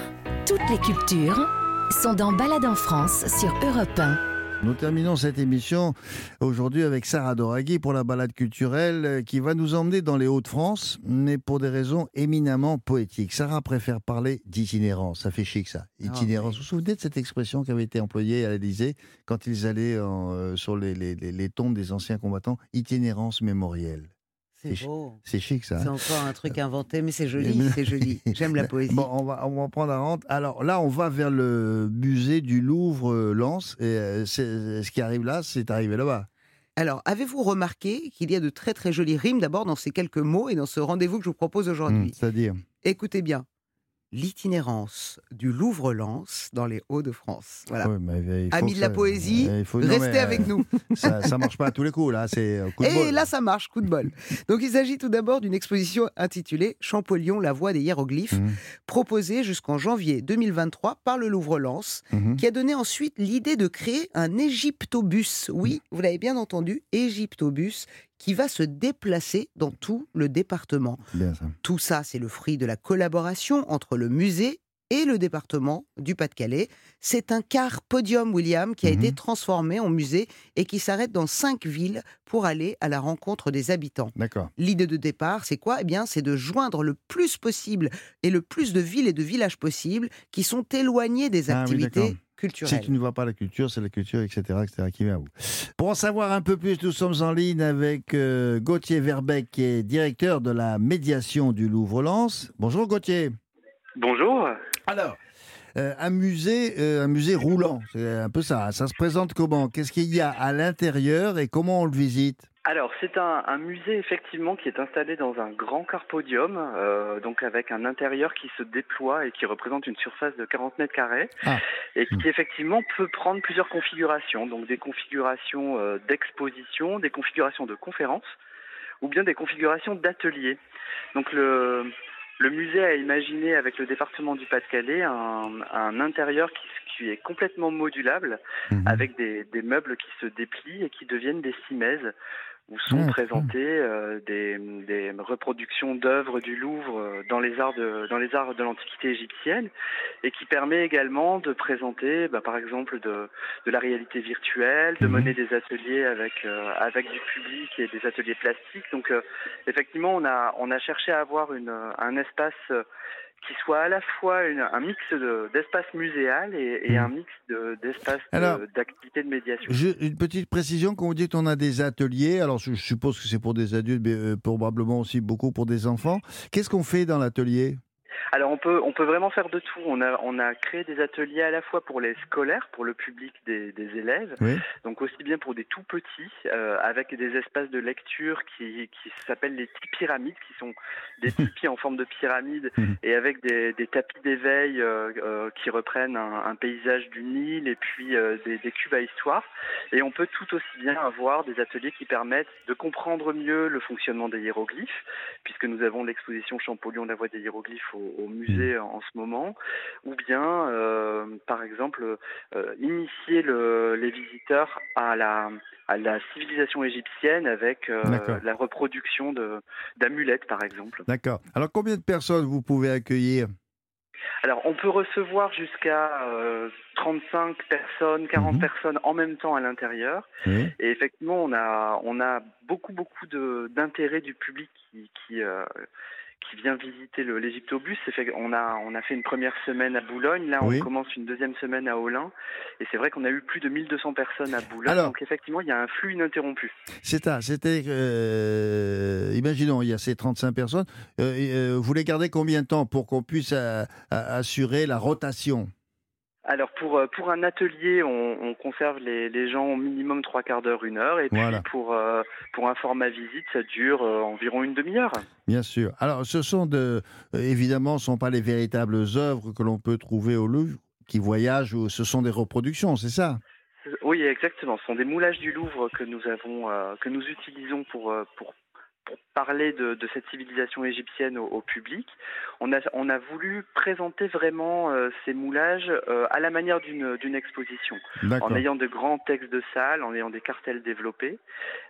toutes les cultures, sont dans Balade en France sur Europe 1. Nous terminons cette émission aujourd'hui avec Sarah Doraghi pour la balade culturelle euh, qui va nous emmener dans les Hauts-de-France, mais pour des raisons éminemment poétiques. Sarah préfère parler d'itinérance, ça fait chic ça. Itinérance. Vous vous souvenez de cette expression qui avait été employée à l'Élysée quand ils allaient en, euh, sur les, les- les- les tombes des anciens combattants? Itinérance mémorielle. C'est beau. C'est chic ça. C'est hein encore un truc inventé, mais c'est joli, c'est joli. J'aime la poésie. Bon, on va, on va prendre un rente. Alors là, on va vers le musée du Louvre-Lens. Et euh, c'est- ce qui arrive là, c'est arrivé là-bas. Alors, avez-vous remarqué qu'il y a de très très jolies rimes d'abord dans ces quelques mots et dans ce rendez-vous que je vous propose aujourd'hui? Hum, C'est-à-dire? Écoutez bien. L'itinérance du Louvre-Lens dans les Hauts-de-France. Voilà. Mais faut Amis de la ça- poésie, non, restez mais, avec euh, nous. Ça, ça marche pas à tous les coups, là. C'est euh, coup de Et bol. là, ça marche, coup de bol. Donc, il s'agit tout d'abord d'une exposition intitulée Champollion, la voie des hiéroglyphes, Mhm, proposée jusqu'en janvier 2023 par le Louvre-Lens, mhm. qui a donné ensuite l'idée de créer un égyptobus. Oui, vous l'avez bien entendu, égyptobus, qui va se déplacer dans tout le département. Bien ça. Tout ça, c'est le fruit de la collaboration entre le musée et le département du Pas-de-Calais. C'est un car podium, William, qui a Mhm. été transformé en musée et qui s'arrête dans cinq villes pour aller à la rencontre des habitants. D'accord. L'idée de départ, c'est quoi? Eh bien, c'est de joindre le plus possible et le plus de villes et de villages possibles qui sont éloignés des Ah oui, Si tu ne vois pas la culture, c'est la culture, etc., etc., qui vient à vous. Pour en savoir un peu plus, nous sommes en ligne avec euh, Gauthier Verbeck, qui est directeur de la médiation du Louvre-Lens. Bonjour Gauthier. Bonjour. Alors, euh, un musée, euh, un musée roulant, c'est un peu ça. Ça se présente comment? Qu'est-ce qu'il y a à l'intérieur et comment on le visite? Alors, c'est un, un musée effectivement qui est installé dans un grand carpodium, euh, donc avec un intérieur qui se déploie et qui représente une surface de 40 mètres carrés, Ah. et qui effectivement peut prendre plusieurs configurations, donc des configurations euh, d'exposition, des configurations de conférences, ou bien des configurations d'ateliers. Donc le, le musée a imaginé avec le département du Pas-de-Calais un, un intérieur qui, qui est complètement modulable, Mhm. avec des, des meubles qui se déplient et qui deviennent des simèses. Où sont Ah, présentées euh, des, des reproductions d'œuvres du Louvre euh, dans les arts de dans les arts de l'Antiquité égyptienne, et qui permet également de présenter, bah, par exemple, de, de la réalité virtuelle, de mener des ateliers avec euh, avec du public et des ateliers plastiques. Donc, euh, effectivement, on a on a cherché à avoir une un espace qui soit à la fois une- un mix de- d'espace muséal et, et un mix de- d'espace de- Alors, d'activités de, médiation. Je- une petite précision, quand vous dites qu'on a des ateliers, alors je, je suppose que c'est pour des adultes, mais euh, probablement aussi beaucoup pour des enfants. Qu'est-ce qu'on fait dans l'atelier? Alors on peut on peut vraiment faire de tout. On a on a créé des ateliers à la fois pour les scolaires, pour le public des, des élèves, Oui. donc aussi bien pour des tout petits, euh, avec des espaces de lecture qui qui s'appellent les pyramides, qui sont des tipis en forme de pyramide et avec des, des tapis d'éveil euh, euh, qui reprennent un, un paysage du Nil et puis euh, des, des cubes à histoire. Et on peut tout aussi bien avoir des ateliers qui permettent de comprendre mieux le fonctionnement des hiéroglyphes, puisque nous avons l'exposition Champollion la voie des hiéroglyphes au, au musée en, en ce moment, ou bien, euh, par exemple, euh, initier le- les visiteurs à la, à la civilisation égyptienne avec euh, la reproduction d'amulettes, par exemple. D'accord. Alors combien de personnes vous pouvez accueillir? Alors, on peut recevoir jusqu'à euh, 35 personnes, 40 personnes en même temps à l'intérieur. Et effectivement, on a, on a beaucoup, beaucoup d'intérêt du public qui, qui, euh, qui vient visiter l'Égyptobus. Qu'on a, on a fait une première semaine à Boulogne. Là, Oui. on commence une deuxième semaine à Olin. Et c'est vrai qu'on a eu plus de 1200 personnes à Boulogne. Alors- Donc, effectivement, il y a un flux ininterrompu. C'est ça, c'était. euh, imaginons, il y a ces 35 personnes. euh, euh, vous les gardez combien de temps pour qu'on puisse euh, assurer la rotation? Alors pour euh, pour un atelier, on, on conserve les, les gens au minimum trois quarts d'heure, une heure, et puis pour euh, pour un format visite, ça dure euh, environ une demi-heure. Bien sûr. Alors, ce sont de. évidemment, ce sont pas les véritables œuvres que l'on peut trouver au Louvre qui voyagent, ou ce sont des reproductions, c'est ça? Oui, exactement. Ce sont des moulages du Louvre que nous avons euh, que nous utilisons pour pour parler de, de cette civilisation égyptienne au, au public. On a on a voulu présenter vraiment euh, ces moulages euh, à la manière d'une exposition, en ayant de grands textes de salle, en ayant des cartels développés,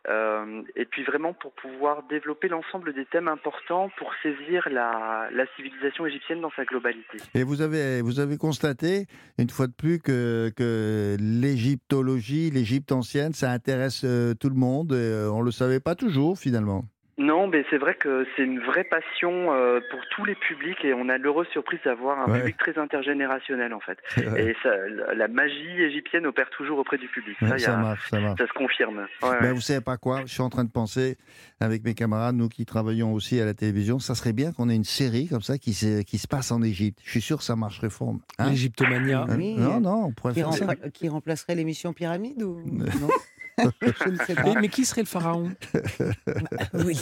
euh, et puis vraiment pour pouvoir développer l'ensemble des thèmes importants pour saisir la, la civilisation égyptienne dans sa globalité. Et vous avez, vous avez constaté, une fois de plus, que, que l'égyptologie, l'Égypte ancienne, ça intéresse tout le monde. et, on ne le savait pas toujours, finalement. Non, mais c'est vrai que c'est une vraie passion euh, pour tous les publics et on a l'heureuse surprise d'avoir un Ouais. public très intergénérationnel en fait. Et ça, la magie égyptienne opère toujours auprès du public. Ouais, ça a- marche, ça marche. ça se confirme. Ouais, Ben, ouais. vous savez pas quoi Je suis en train de penser, avec mes camarades, nous qui travaillons aussi à la télévision, ça serait bien qu'on ait une série comme ça qui se, qui se passe en Égypte. Je suis sûr que ça marcherait fort. Hein? L'Égyptomania. Oui. Non, non, on pourrait Qui, faire ça. qui remplacerait l'émission Pyramide ou non? Je ne sais pas. Mais, mais qui serait le pharaon? Oui.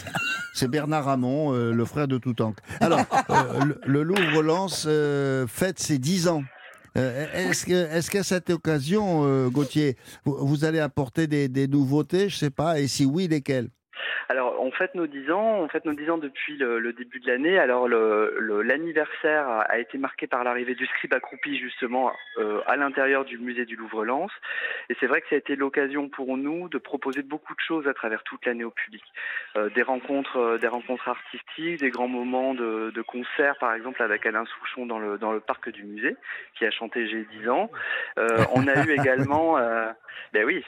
C'est Bernard Ramon, euh, le frère de Toutank. Alors, euh, le, le Louvre Lens euh, fête ses 10 ans. Euh, Est-ce que- est-ce qu'à cette occasion, euh, Gauthier, vous, vous allez apporter des, des nouveautés, je sais pas, et si oui, lesquelles? Alors, on fête nos 10 ans, on fête nos 10 ans depuis le, le début de l'année. Alors, le- le- l'anniversaire a, été marqué par l'arrivée du scribe accroupi, justement, euh, à l'intérieur du musée du Louvre-Lens. Et c'est vrai que ça a été l'occasion pour nous de proposer beaucoup de choses à travers toute l'année au public. Euh, des rencontres, euh, des rencontres artistiques, des grands moments de, de concert, par exemple, avec Alain Souchon dans le, dans le parc du musée, qui a chanté J'ai 10 ans. On a eu également, ben oui.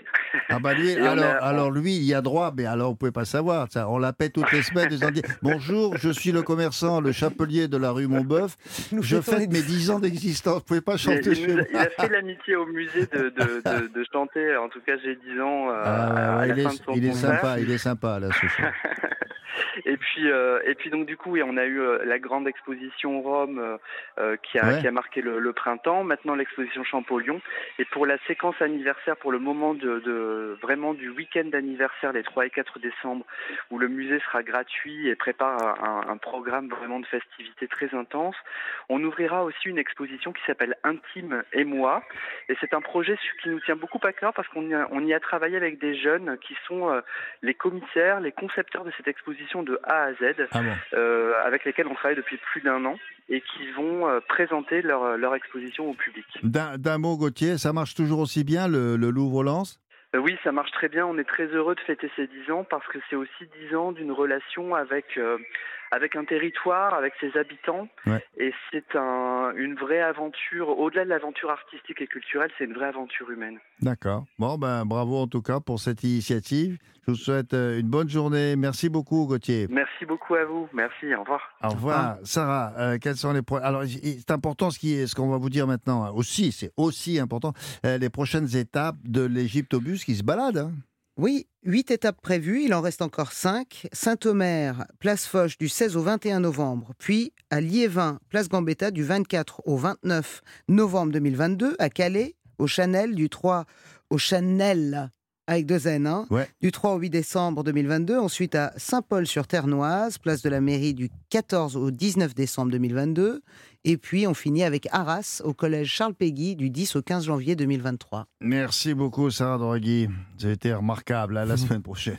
Ah bah lui, on alors, a- alors lui, il y a droit, mais alors vous pouvez pas savoir. Ça, on l'appelle toutes les semaines, Bonjour, je suis le commerçant, le chapelier de la rue Montbeuf. Je fête mes 10 ans d'existence. Vous pouvez pas chanter il chez moi. il a fait l'amitié au musée de, de, de, de chanter, en tout cas j'ai 10 ans, euh, Ah, à la il, fin est, de son il est concert. sympa, il est sympa là, Souchon. Et puis, euh, et puis donc du coup, oui, on a eu euh, la grande exposition Rome euh, qui, a, Ouais. qui a marqué le, le printemps. Maintenant l'exposition Champollion. Et pour la séquence anniversaire, pour le moment de, de vraiment du week-end d'anniversaire, les 3 et 4 décembre, où le musée sera gratuit et prépare un, un programme vraiment de festivités très intense, on ouvrira aussi une exposition qui s'appelle Intime et moi. Et c'est un projet qui nous tient beaucoup à cœur parce qu'on y a, on y a travaillé avec des jeunes qui sont euh, les commissaires, les concepteurs de cette exposition de A à Z, Ah bon euh, avec lesquels on travaille depuis plus d'un an et qui vont euh, présenter leur, leur exposition au public. D'un mot, Gauthier, ça marche toujours aussi bien le, le Louvre-Lens? Oui, ça marche très bien. On est très heureux de fêter ces 10 ans parce que c'est aussi 10 ans d'une relation avec, euh, avec un territoire, avec ses habitants. Ouais. Et c'est un, une vraie aventure, au-delà de l'aventure artistique et culturelle, c'est une vraie aventure humaine. D'accord. Bon, ben bravo en tout cas pour cette initiative. Je vous souhaite euh, une bonne journée. Merci beaucoup, Gauthier. Merci beaucoup à vous. Merci, au revoir. Au revoir. Sarah, euh, quels sont les pro- Alors, c'est important ce qui est, ce qu'on va vous dire maintenant hein. aussi, c'est aussi important euh, les prochaines étapes de l'Égyptobus qui se balade. hein. Oui, huit étapes prévues, il en reste encore cinq. Saint-Omer, place Foch du 16 au 21 novembre, puis à Liévin, place Gambetta du 24 au 29 novembre 2022, à Calais, au Chanel du 3 au Chanel avec deux N, hein, Ouais. du 3 au 8 décembre 2022, ensuite à Saint-Paul-sur-Ternoise, place de la mairie du 14 au 19 décembre 2022, et puis on finit avec Arras au collège Charles Péguy du 10 au 15 janvier 2023. Merci beaucoup, Sarah Draghi. Ça a été remarquable. À la semaine prochaine.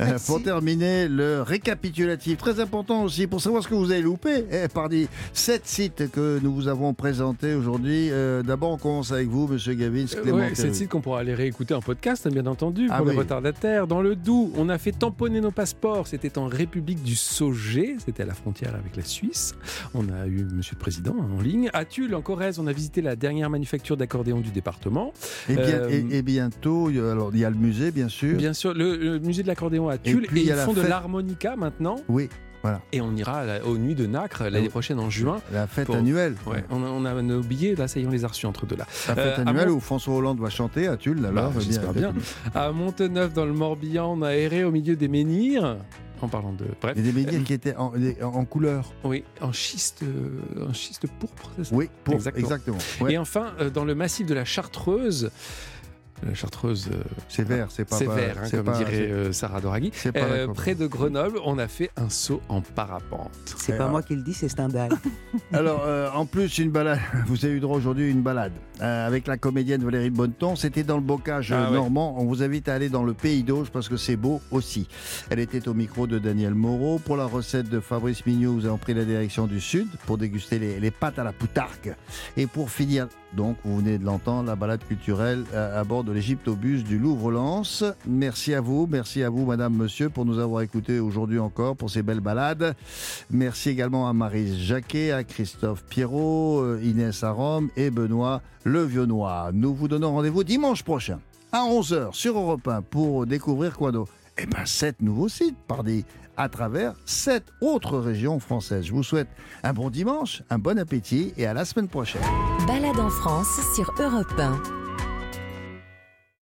Euh, pour terminer, le récapitulatif, très important aussi, pour savoir ce que vous avez loupé. Eh, parmi sept sites que nous vous avons présentés aujourd'hui, euh, d'abord, on commence avec vous, Monsieur Gavin. Euh, Clément ouais, c'est le Perru. site qu'on pourra aller réécouter en podcast, hein, bien entendu, Ah pour les oui. retardataires. Dans le Doubs, on a fait tamponner nos passeports. C'était en République du Saugé, c'était à la frontière avec la Suisse. On a eu Monsieur le Président hein, en ligne. À Tulle, en Corrèze, on a visité la dernière manufacture d'accordéon du département. Et, bien- Euh, et- et bientôt, il y a- alors, il y a le musée, bien sûr. Bien sûr, le, le musée de l'accordéon à Tulle. puis, Et, il y ils la font de l'harmonica maintenant. Oui, voilà. Et on ira la- aux Nuits de Nacre l'année oui. prochaine en juin. La fête Pour- annuelle. Ouais, on a, on a nos billets, là, ça y est, on les a reçus entre deux là. La fête Euh, annuelle Mont- où François Hollande va chanter à Tulle. Bah, Alors, eh j'espère bien. À Monteneuf, dans le Morbihan, on a erré au milieu des menhirs. En parlant de. Bref. Et des menhirs qui étaient en, couleur. Oui, en schiste, euh, en schiste pourpre, c'est ça? Oui, pour, Exactement. exactement. Ouais. Et enfin, euh, dans le massif de la Chartreuse, la Chartreuse. euh, C'est vert, c'est pas. c'est pas- vert, hein, c'est comme pas- dirait euh, Sarah Doraghi. Euh, près de Grenoble, on a fait un saut en parapente. C'est pas moi qui le dis, c'est Stendhal. Alors, euh, en plus, une balade. Vous avez eu droit aujourd'hui à une balade euh, avec la comédienne Valérie Bonneton. C'était dans le bocage Ah ouais. normand. On vous invite à aller dans le Pays d'Auge parce que c'est beau aussi. Elle était au micro de Daniel Moreau. Pour la recette de Fabrice Mignot, nous avons pris la direction du sud pour déguster les, les pâtes à la poutargue. Et pour finir, donc, vous venez de l'entendre, la balade culturelle euh, à bord de l'Égyptobus du Louvre-Lens. Merci à vous, merci à vous, madame, monsieur, pour nous avoir écoutés aujourd'hui encore pour ces belles balades. Merci également à Marie Jacquet, à Christophe Pierrot, euh, Inès Arom et Benoît Le Vionnois. Nous vous donnons rendez-vous dimanche prochain à 11h sur Europe 1 pour découvrir quoi d'autre? Eh bien, sept nouveaux sites, pardi, à travers sept autres régions françaises. Je vous souhaite un bon dimanche, un bon appétit et à la semaine prochaine. Balade en France sur Europe 1.